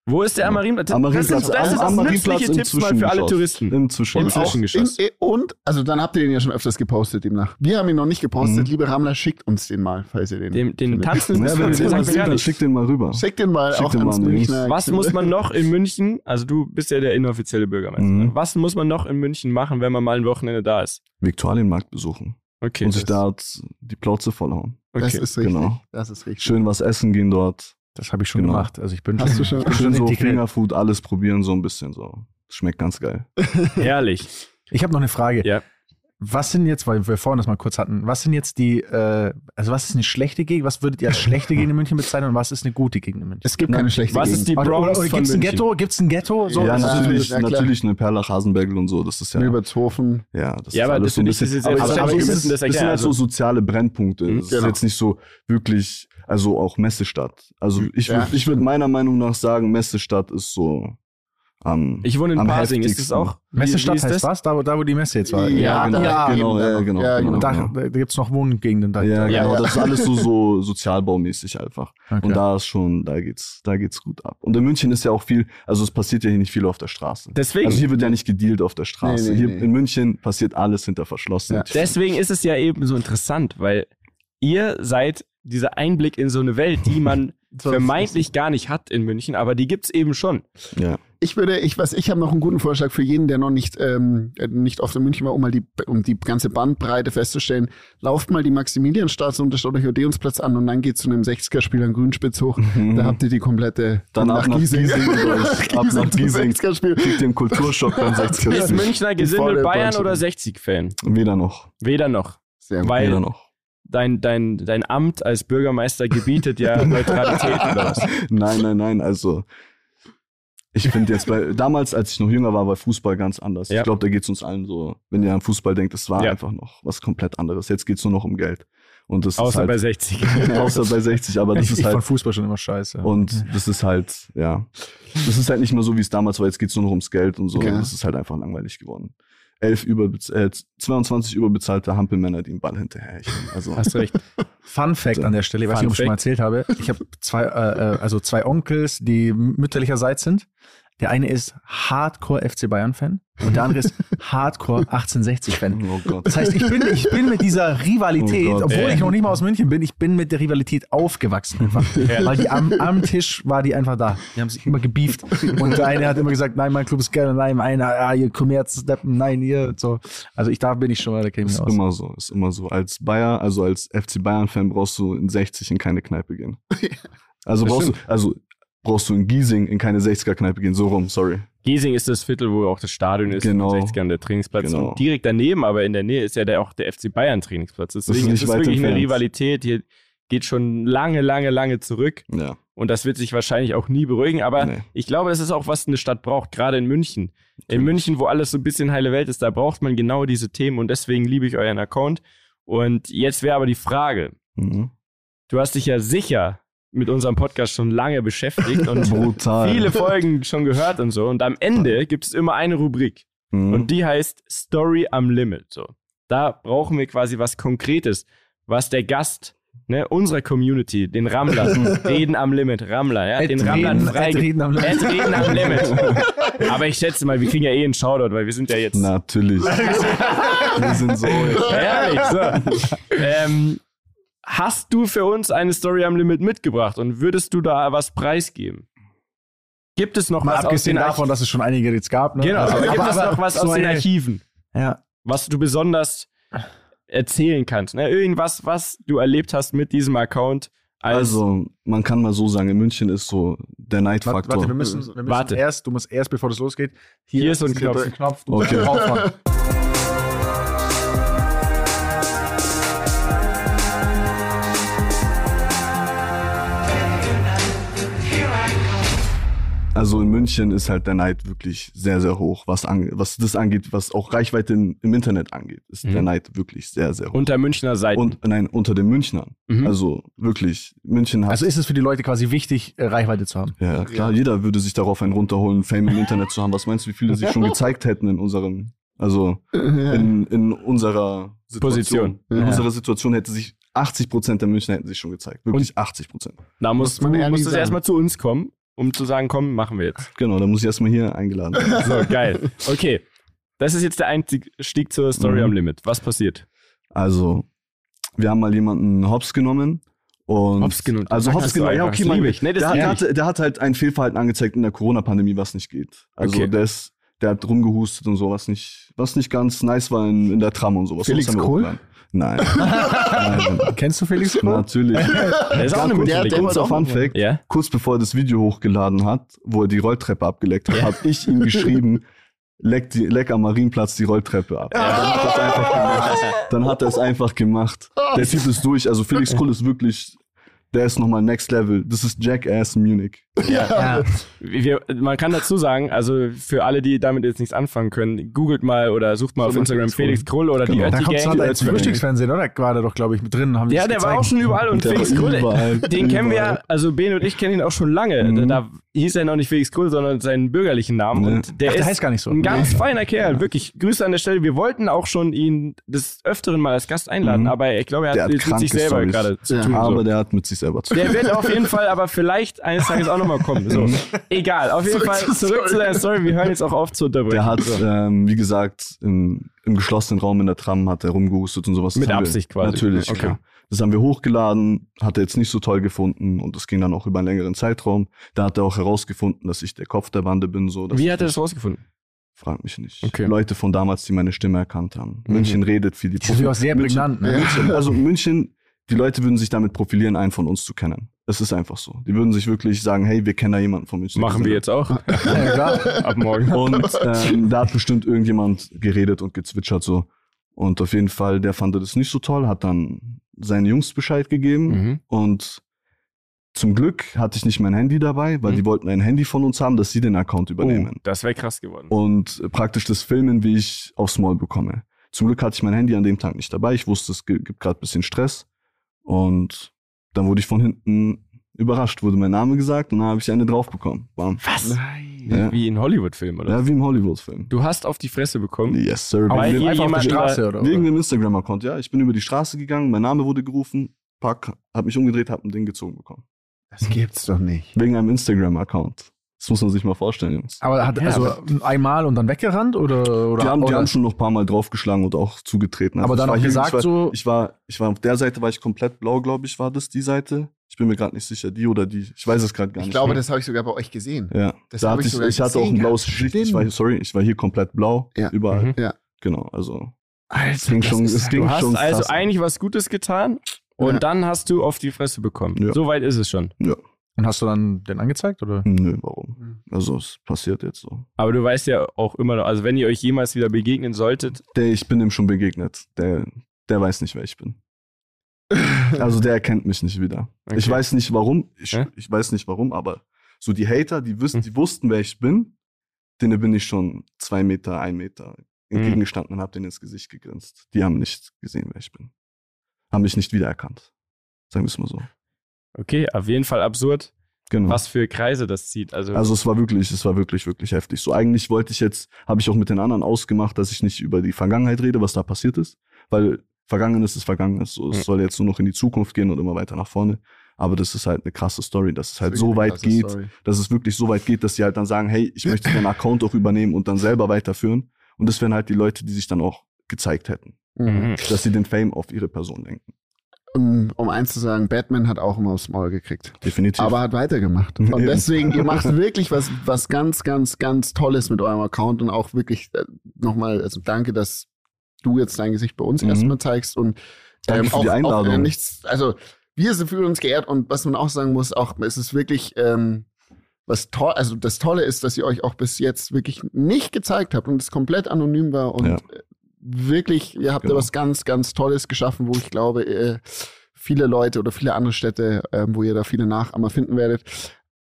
Wo ist der am Marienplatz? Am das sind, das das Marienplatz nützliche im Tipps mal für alle. Touristen. Im Zwischen. Im Zwischengeschoss. in, eh, und, also dann habt ihr den ja schon öfters gepostet demnach. Wir haben ihn noch nicht gepostet. Mhm. Liebe Rammler, schickt uns den mal, falls ihr den. Dem, den findet. tanzenden Ja, wenn ihr den gar dann schickt den mal rüber. Schickt den mal Schickt auch den ans mal. Münchner. Was muss man noch in München, also du bist ja der inoffizielle Bürgermeister, Mhm. was muss man noch in München machen, wenn man mal ein Wochenende da ist? Viktualienmarkt besuchen Okay. und sich das- dort die Plauze vollhauen. Das okay. ist richtig. genau. Das ist richtig. Schön was essen gehen dort. Das habe ich schon Genau. gemacht. Also ich bin Hast du schon- ich bin Schön so. Fingerfood, alles probieren, so ein bisschen so. Schmeckt ganz geil. Herrlich. Ich habe noch eine Frage. Ja. Was sind jetzt, weil wir vorhin das mal kurz hatten, was sind jetzt die, äh, also was ist eine schlechte Gegend? Was würdet ihr als schlechte Gegend in München bezeichnen und was ist eine gute Gegend in München? Es gibt keine schlechte Was Gegend. ist die Bronx oder, oder von gibt es ein? Ghetto? Gibt es ein Ghetto? So, ja, das ist- natürlich, ja, natürlich eine Perlach, Hasenbergel und so. Das ist ja, Überzofen. ja, das Ja, ist aber alles das so ein das bisschen. ist aber, aber, ist, das das sind halt so Also, soziale Brennpunkte. Mhm, Es ist genau. jetzt nicht so wirklich, also auch Messestadt. Also ich Ja, würde ich würd meiner Meinung nach sagen, Messestadt ist so am. ich wohne in Pasing, ist das heftigsten. auch? Messestadt heißt das? was? Da, wo- da, wo die Messe jetzt war. Ja, genau, ja, genau, ja, eben, genau, ja, genau, Und da, genau. da gibt es noch Wohngegenden da. Ja, Ja, genau, ja. das ist alles so, so sozialbaumäßig einfach. Okay. Und da ist schon, da geht's, da geht's gut ab. Und in München ist ja auch viel, also es passiert ja hier nicht viel auf der Straße. Deswegen. Also hier wird ja nicht gedealt auf der Straße. Nee, nee, hier nee. in München passiert alles hinter verschlossenen Ja. Türen. Deswegen ist es ja eben so interessant, weil ihr seid dieser Einblick in so eine Welt, die man vermeintlich gar nicht hat in München, aber die gibt's eben schon. Ja. Ich würde, ich was, ich habe noch einen guten Vorschlag für jeden, der noch nicht ähm, äh, nicht auf der München war, um mal die um die ganze Bandbreite festzustellen. Lauft mal die Maximilianstraße und der Odeonsplatz an und dann geht zu einem 60er-Spiel an Grünspitz hoch. Da habt ihr die komplette Dann ab nach Giesing durch. Ab nach Giesing. 60er-Spiel. Kriegt im Kulturschock beim 60er. Ist Münchner Gesindel Bayern oder 60-Fan? Weder noch. Weder noch. Sehr gut. Weil Weder noch. Dein, dein, dein Amt als Bürgermeister gebietet ja Neutralität oder was? Nein, nein, nein. Also ich finde jetzt bei damals, als ich noch jünger war, war Fußball ganz anders. Ja. Ich glaube, da geht's uns allen so. Wenn ihr an Fußball denkt, es war Ja. einfach noch was komplett anderes. Jetzt geht's nur noch um Geld. Und das Außer ist bei halt, 60. außer bei 60. Aber das ich ist ich halt fand Fußball schon immer scheiße. Und das ist halt, ja, das ist halt nicht mehr so, wie es damals war. Jetzt geht's nur noch ums Geld und so. Okay. Das ist halt einfach langweilig geworden. Elf über, äh, 22 überbezahlte Hampelmänner, die den Ball hinterher. Also, Hast du recht. Fun Fact an der Stelle, ich weiß nicht, ob ich schon mal erzählt habe. Ich habe zwei, äh, äh, also zwei Onkels, die mütterlicherseits sind. Der eine ist Hardcore FC Bayern Fan und der andere ist Hardcore 1860 Fan. oh Gott. Das heißt, ich bin, ich bin mit dieser Rivalität, Oh obwohl ich noch nicht mal aus München bin, ich bin mit der Rivalität aufgewachsen einfach. Weil die am, am Tisch war die einfach da. Die haben sich immer gebieft. Und der eine hat immer gesagt, nein, mein Club ist geil, nein, einer, ah, ihr Kommerzdeppen, nein, ihr, so. Also ich, da bin ich schon mal, da kenne ich Ist aus. immer so, ist immer so. Als Bayer, also als FC Bayern-Fan brauchst du in 60 in keine Kneipe gehen. Also Das brauchst du, also brauchst du in Giesing in keine 60er-Kneipe gehen. So rum, sorry. Giesing ist das Viertel, wo auch das Stadion ist, Genau. in den 60ern der Trainingsplatz. Genau. Und direkt daneben, aber in der Nähe, ist ja der, auch der FC Bayern Trainingsplatz. Deswegen ist ist, weit wirklich eine entfernt. Rivalität. Hier geht schon lange, lange, lange zurück. Ja. Und das wird sich wahrscheinlich auch nie beruhigen. Aber Nee. ich glaube, das ist auch, was eine Stadt braucht, gerade in München. In München, wo alles so ein bisschen heile Welt ist, da braucht man genau diese Themen. Und deswegen liebe ich euren Account. Und jetzt wäre aber die Frage, Mhm. du hast dich ja sicher mit unserem Podcast schon lange beschäftigt und Brutal. viele Folgen schon gehört und so. Und am Ende gibt es immer eine Rubrik. Mhm. Und die heißt Story am Limit. So. Da brauchen wir quasi was Konkretes, was der Gast ne, unserer Community, den Rammlern, Reden am Limit, Rammler, ja, den Rammlern Reden, frei. Reden am Limit. Ad Reden am Limit. Aber ich schätze mal, wir kriegen ja eh einen Shoutout, weil wir sind ja jetzt. Natürlich. wir sind so. Ehrlich, so. ähm, hast du für uns eine Story am Limit mitgebracht und würdest du da was preisgeben? Gibt es noch Mal was aus abgesehen den davon, Archiven? dass es schon einige jetzt gab. Ne? Genau, aber, gibt es aber noch was so aus den Archiven, Ja. was du besonders erzählen kannst? Ne? Irgendwas, was du erlebt hast mit diesem Account. Als, Also, man kann mal so sagen, in München ist so der Neidfaktor. warte, wir müssen, wir müssen Warte. erst, du musst erst, bevor das losgeht, Hier ist so ein Knopf. Knopf. Du Okay. Also in München ist halt der Neid wirklich sehr, sehr hoch, was, an, was das angeht, was auch Reichweite in, im Internet angeht, ist Mhm. der Neid wirklich sehr, sehr hoch. unter Münchner Seiten. Und nein, unter den Münchnern. Mhm. Also wirklich, München hat. Also ist es für die Leute quasi wichtig, äh, Reichweite zu haben. ja, klar, jeder würde sich darauf einen runterholen, Fame im Internet zu haben. Was meinst du, wie viele sich schon gezeigt hätten in unserem, also in, in unserer Situation. Position. In Ja. unserer Situation hätte sich 80 Prozent der Münchner hätten sich schon gezeigt. Wirklich 80 Prozent. da musst muss man erstmal zu uns kommen, um zu sagen, komm, machen wir jetzt. Genau, da muss ich erstmal hier eingeladen werden. So, geil. Okay. Das ist jetzt der Einstieg zur Story Mhm. am Limit. Was passiert? Also, wir haben mal jemanden hops genommen. Und Hops genommen. Also hops genommen. Ja, okay, man. Nee, das der, der, hatte, der hat halt ein Fehlverhalten angezeigt in der Corona-Pandemie, was nicht geht. Also Okay. der ist, der hat rumgehustet und so, was nicht, was nicht ganz nice war in, in der Tram und sowas. Felix Kohl? Nein. nein, nein. Kennst du Felix Kohl? Natürlich. Der ist auch eine Münchner der-. Kurzer Fun Fact. Ja? Kurz bevor er das Video hochgeladen hat, wo er die Rolltreppe abgeleckt hat, habe ich ihm geschrieben, leck, die, leck am Marienplatz die Rolltreppe ab. Dann hat er es einfach gemacht. Dann hat er es einfach gemacht. Der Typ ist durch. Also Felix Krull ist wirklich, der ist nochmal next level. Das ist Jackass Munich. Ja. Wir, man kann dazu sagen, also für alle, die damit jetzt nichts anfangen können, googelt mal oder sucht mal So auf Instagram Felix Krull oder die Genau. Da Ötti kommt Gang. es ins Frühstücksfernsehen, oder? War der doch, glaube ich, mit drin. Haben die Ja, der war auch gezeigt. schon überall und Der Felix war Krull, überall. den kennen wir ja, also Ben und ich kennen ihn auch schon lange. Da, Mhm. da hieß er noch nicht Felix Krull, sondern seinen bürgerlichen Namen. Nee. Und der Ach, der ist heißt gar nicht so. ein ganz feiner Kerl, wirklich. Grüße an der Stelle. Wir wollten auch schon ihn des Öfteren mal als Gast einladen, Mhm. aber ich glaube, er hat, hat mit sich selber gerade zu Ja. tun. Aber der hat mit sich selber zu tun. Der wird auf jeden Fall aber vielleicht eines Tages auch nochmal kommen. So. Egal, auf jeden Zurück Fall zur zurück zu deiner Story. Wir hören jetzt auch auf zu unterbrechen. Der hat, ähm, wie gesagt, im, im geschlossenen Raum in der Tram hat er rumgehustet und sowas. Das Mit Absicht wir, quasi. Natürlich, Okay. klar. Das haben wir hochgeladen, hat er jetzt nicht so toll gefunden und das ging dann auch über einen längeren Zeitraum. Da hat er auch herausgefunden, dass ich der Kopf der Bande bin. So, dass Wie hat er das rausgefunden? Frag mich nicht. Okay. Leute von damals, die meine Stimme erkannt haben. Mhm. München redet viel. Die Das ist auch sehr München- prägnant. Ne? München, also München, die Leute würden sich damit profilieren, einen von uns zu kennen. Es ist einfach so. Die würden sich wirklich sagen, hey, wir kennen da jemanden von München. Machen wir jetzt auch. Ja, klar. Ab morgen. Und ähm, da hat bestimmt irgendjemand geredet und gezwitschert so. Und auf jeden Fall, der fand das nicht so toll, hat dann seinen Jungs Bescheid gegeben. Mhm. Und zum Glück hatte ich nicht mein Handy dabei, weil Mhm. die wollten ein Handy von uns haben, dass sie den Account Oh, übernehmen. das wäre krass geworden. Und äh, praktisch das Filmen, wie ich aufs Maul bekomme. Zum Glück hatte ich mein Handy an dem Tag nicht dabei. Ich wusste, es gi- gibt gerade ein bisschen Stress. Und dann wurde ich von hinten überrascht, wurde mein Name gesagt und dann habe ich eine drauf bekommen. Bam. Was? Nein. Ja. Wie in Hollywood-Film, oder? Ja, wie im Hollywood-Film. Du hast auf die Fresse bekommen. Yes, sir. Weil Wegen- Einfach auf jemand Straße, oder? Wegen dem Instagram-Account, ja. Ich bin über die Straße gegangen, mein Name wurde gerufen, pack, hab mich umgedreht, hab ein Ding gezogen bekommen. Das gibt's doch nicht. Wegen einem Instagram-Account. Das muss man sich mal vorstellen, Jungs. Aber hat Ja, also einmal und dann weggerannt oder oder, Die haben, die oder haben schon noch ein paar Mal draufgeschlagen und auch zugetreten. Aber ich dann auch hier- gesagt ich war, so- Ich war, ich war auf der Seite, war ich komplett blau, glaube ich, war das die Seite. Ich bin mir gerade nicht sicher, die oder die. Ich weiß es gerade gar Ich nicht. glaube, mehr. das habe ich sogar bei euch gesehen. ja. das da hab hatte ich ich, sogar ich hatte auch gesehen ein blaues. Gesicht. Ich war, sorry, ich war hier komplett blau. Ja. Überall. Mhm. Ja. Genau, also. Alter, Es ging schon, es ja- ging Du hast schon also eigentlich was Gutes getan und Ja. dann hast du auf die Fresse bekommen. Ja. So weit ist es schon. Und hast du dann den angezeigt oder? Nö, warum? Mhm. Also, es passiert jetzt so. Aber du weißt ja auch immer noch, also wenn ihr euch jemals wieder begegnen solltet, Der, ich bin ihm schon begegnet. Der, der weiß nicht, wer ich bin. Also der erkennt mich nicht wieder. Okay. Ich weiß nicht warum. Ich, Hä? ich weiß nicht warum, aber so die Hater, die, wissen, Hm. die wussten, wer ich bin, denen bin ich schon zwei Meter, ein Meter Hm. entgegengestanden und hab denen ins Gesicht gegrinst. Die haben nicht gesehen, wer ich bin. Haben mich nicht wiedererkannt. Sagen wir es mal so. Okay, auf jeden Fall absurd, Genau. was für Kreise das zieht. Also, Also es war wirklich, es war wirklich, wirklich heftig. So eigentlich wollte ich jetzt, habe ich auch mit den anderen ausgemacht, dass ich nicht über die Vergangenheit rede, was da passiert ist, weil Vergangenes ist Vergangenes. So, es Ja. soll jetzt nur noch in die Zukunft gehen und immer weiter nach vorne. Aber das ist halt eine krasse Story, dass es halt so weit geht, Story. dass es wirklich so weit geht, dass sie halt dann sagen, hey, ich möchte den Account auch übernehmen und dann selber weiterführen. Und das wären halt die Leute, die sich dann auch gezeigt hätten, Mhm. dass sie den Fame auf ihre Person lenken. Um, um eins zu sagen, Batman hat auch immer aufs Maul gekriegt. Definitiv. Aber hat weitergemacht. Und deswegen, ihr macht wirklich was, was ganz, ganz, ganz Tolles mit eurem Account und auch wirklich äh, nochmal, also danke, dass du jetzt dein Gesicht bei uns Mhm. erstmal zeigst und Danke für auch, die Einladung. Auch, äh, nichts, also wir sind für uns geehrt und was man auch sagen muss, auch es ist wirklich ähm, was toll, also das Tolle ist, dass ihr euch auch bis jetzt wirklich nicht gezeigt habt und es komplett anonym war und Ja. Wirklich, ihr habt da Genau. was ganz, ganz Tolles geschaffen, wo ich glaube, äh, viele Leute oder viele andere Städte, ähm, wo ihr da viele Nachahmer finden werdet.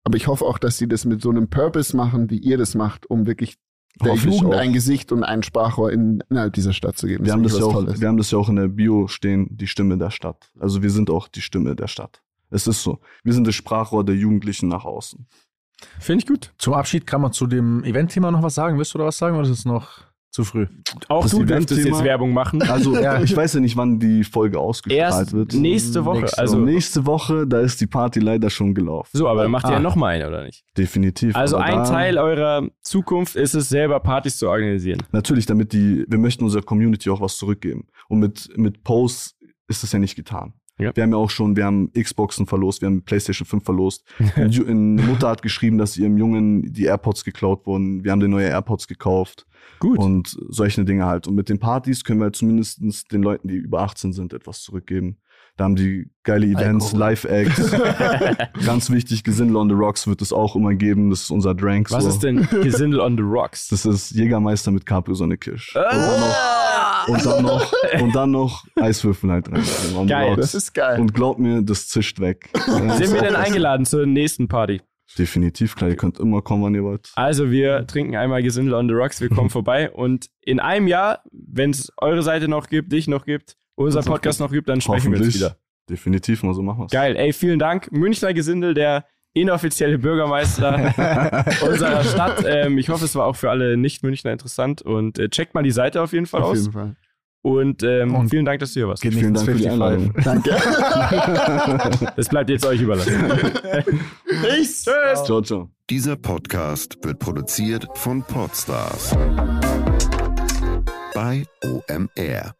Aber ich hoffe auch, dass sie das mit so einem Purpose machen, wie ihr das macht, um wirklich der Hoffe Jugend ein Gesicht und ein Sprachrohr in, innerhalb dieser Stadt zu geben. wir, haben das ja auch, wir haben das ja auch in der Bio stehen, die Stimme der Stadt. Also wir sind auch die Stimme der Stadt. Es ist so. Wir sind das Sprachrohr der Jugendlichen nach außen. Finde ich gut. Zum Abschied kann man zu dem Eventthema noch was sagen. Willst du da was sagen oder ist es noch zu früh? Auch Das du dürftest jetzt Werbung machen. Also Ja. ich weiß ja nicht, wann die Folge ausgestrahlt Erst wird. nächste Woche. Nächste also nächste Woche, da ist die Party leider schon gelaufen. so, aber dann macht ihr Ah. ja noch mal eine, oder nicht? Definitiv. Also Aber ein da- Teil eurer Zukunft ist es, selber Partys zu organisieren. Natürlich, damit die, wir möchten unserer Community auch was zurückgeben. Und mit, mit Posts ist es ja nicht getan. Ja. Wir haben ja auch schon, wir haben Xboxen verlost, wir haben PlayStation 5 verlost. Ju- Eine Mutter hat geschrieben, dass ihrem Jungen die AirPods geklaut wurden. Wir haben den neue AirPods gekauft. Gut. Und solche Dinge halt. Und mit den Partys können wir zumindest den Leuten, die über 18 sind, etwas zurückgeben. Da haben die geile Events. Live-Acts. Ganz wichtig, Gesindel on the Rocks wird es auch immer geben. Das ist unser Drank. Was so. ist denn Gesindel on the Rocks? Das ist Jägermeister mit Capri Sonne Kirsch. Ah! Und dann noch, und dann noch Eiswürfel halt rein. The Geil. Rocks. Das ist geil. und glaubt mir, das zischt weg. Sind wir denn eingeladen zur nächsten Party? Definitiv, klar, ihr könnt immer kommen, wann ihr wollt. Also wir trinken einmal Gesindel on the Rocks, wir kommen vorbei und in einem Jahr, wenn es eure Seite noch gibt, dich noch gibt, unser Podcast noch gibt, dann sprechen wir uns wieder. Definitiv, mal so machen wir's. Geil, ey, vielen Dank. Münchner Gesindel, der inoffizielle Bürgermeister unserer Stadt. Ähm, ich hoffe, es war auch für alle Nicht-Münchner interessant und äh, checkt mal die Seite auf jeden Fall Auf aus. jeden Fall. Und, ähm, Und- vielen Dank, dass du hier warst. Vielen Dank für die 55. Einladung. Danke. Das bleibt jetzt euch überlassen. Peace. Tschüss. ciao, ciao. Dieser Podcast wird produziert von Podstars bei OMR.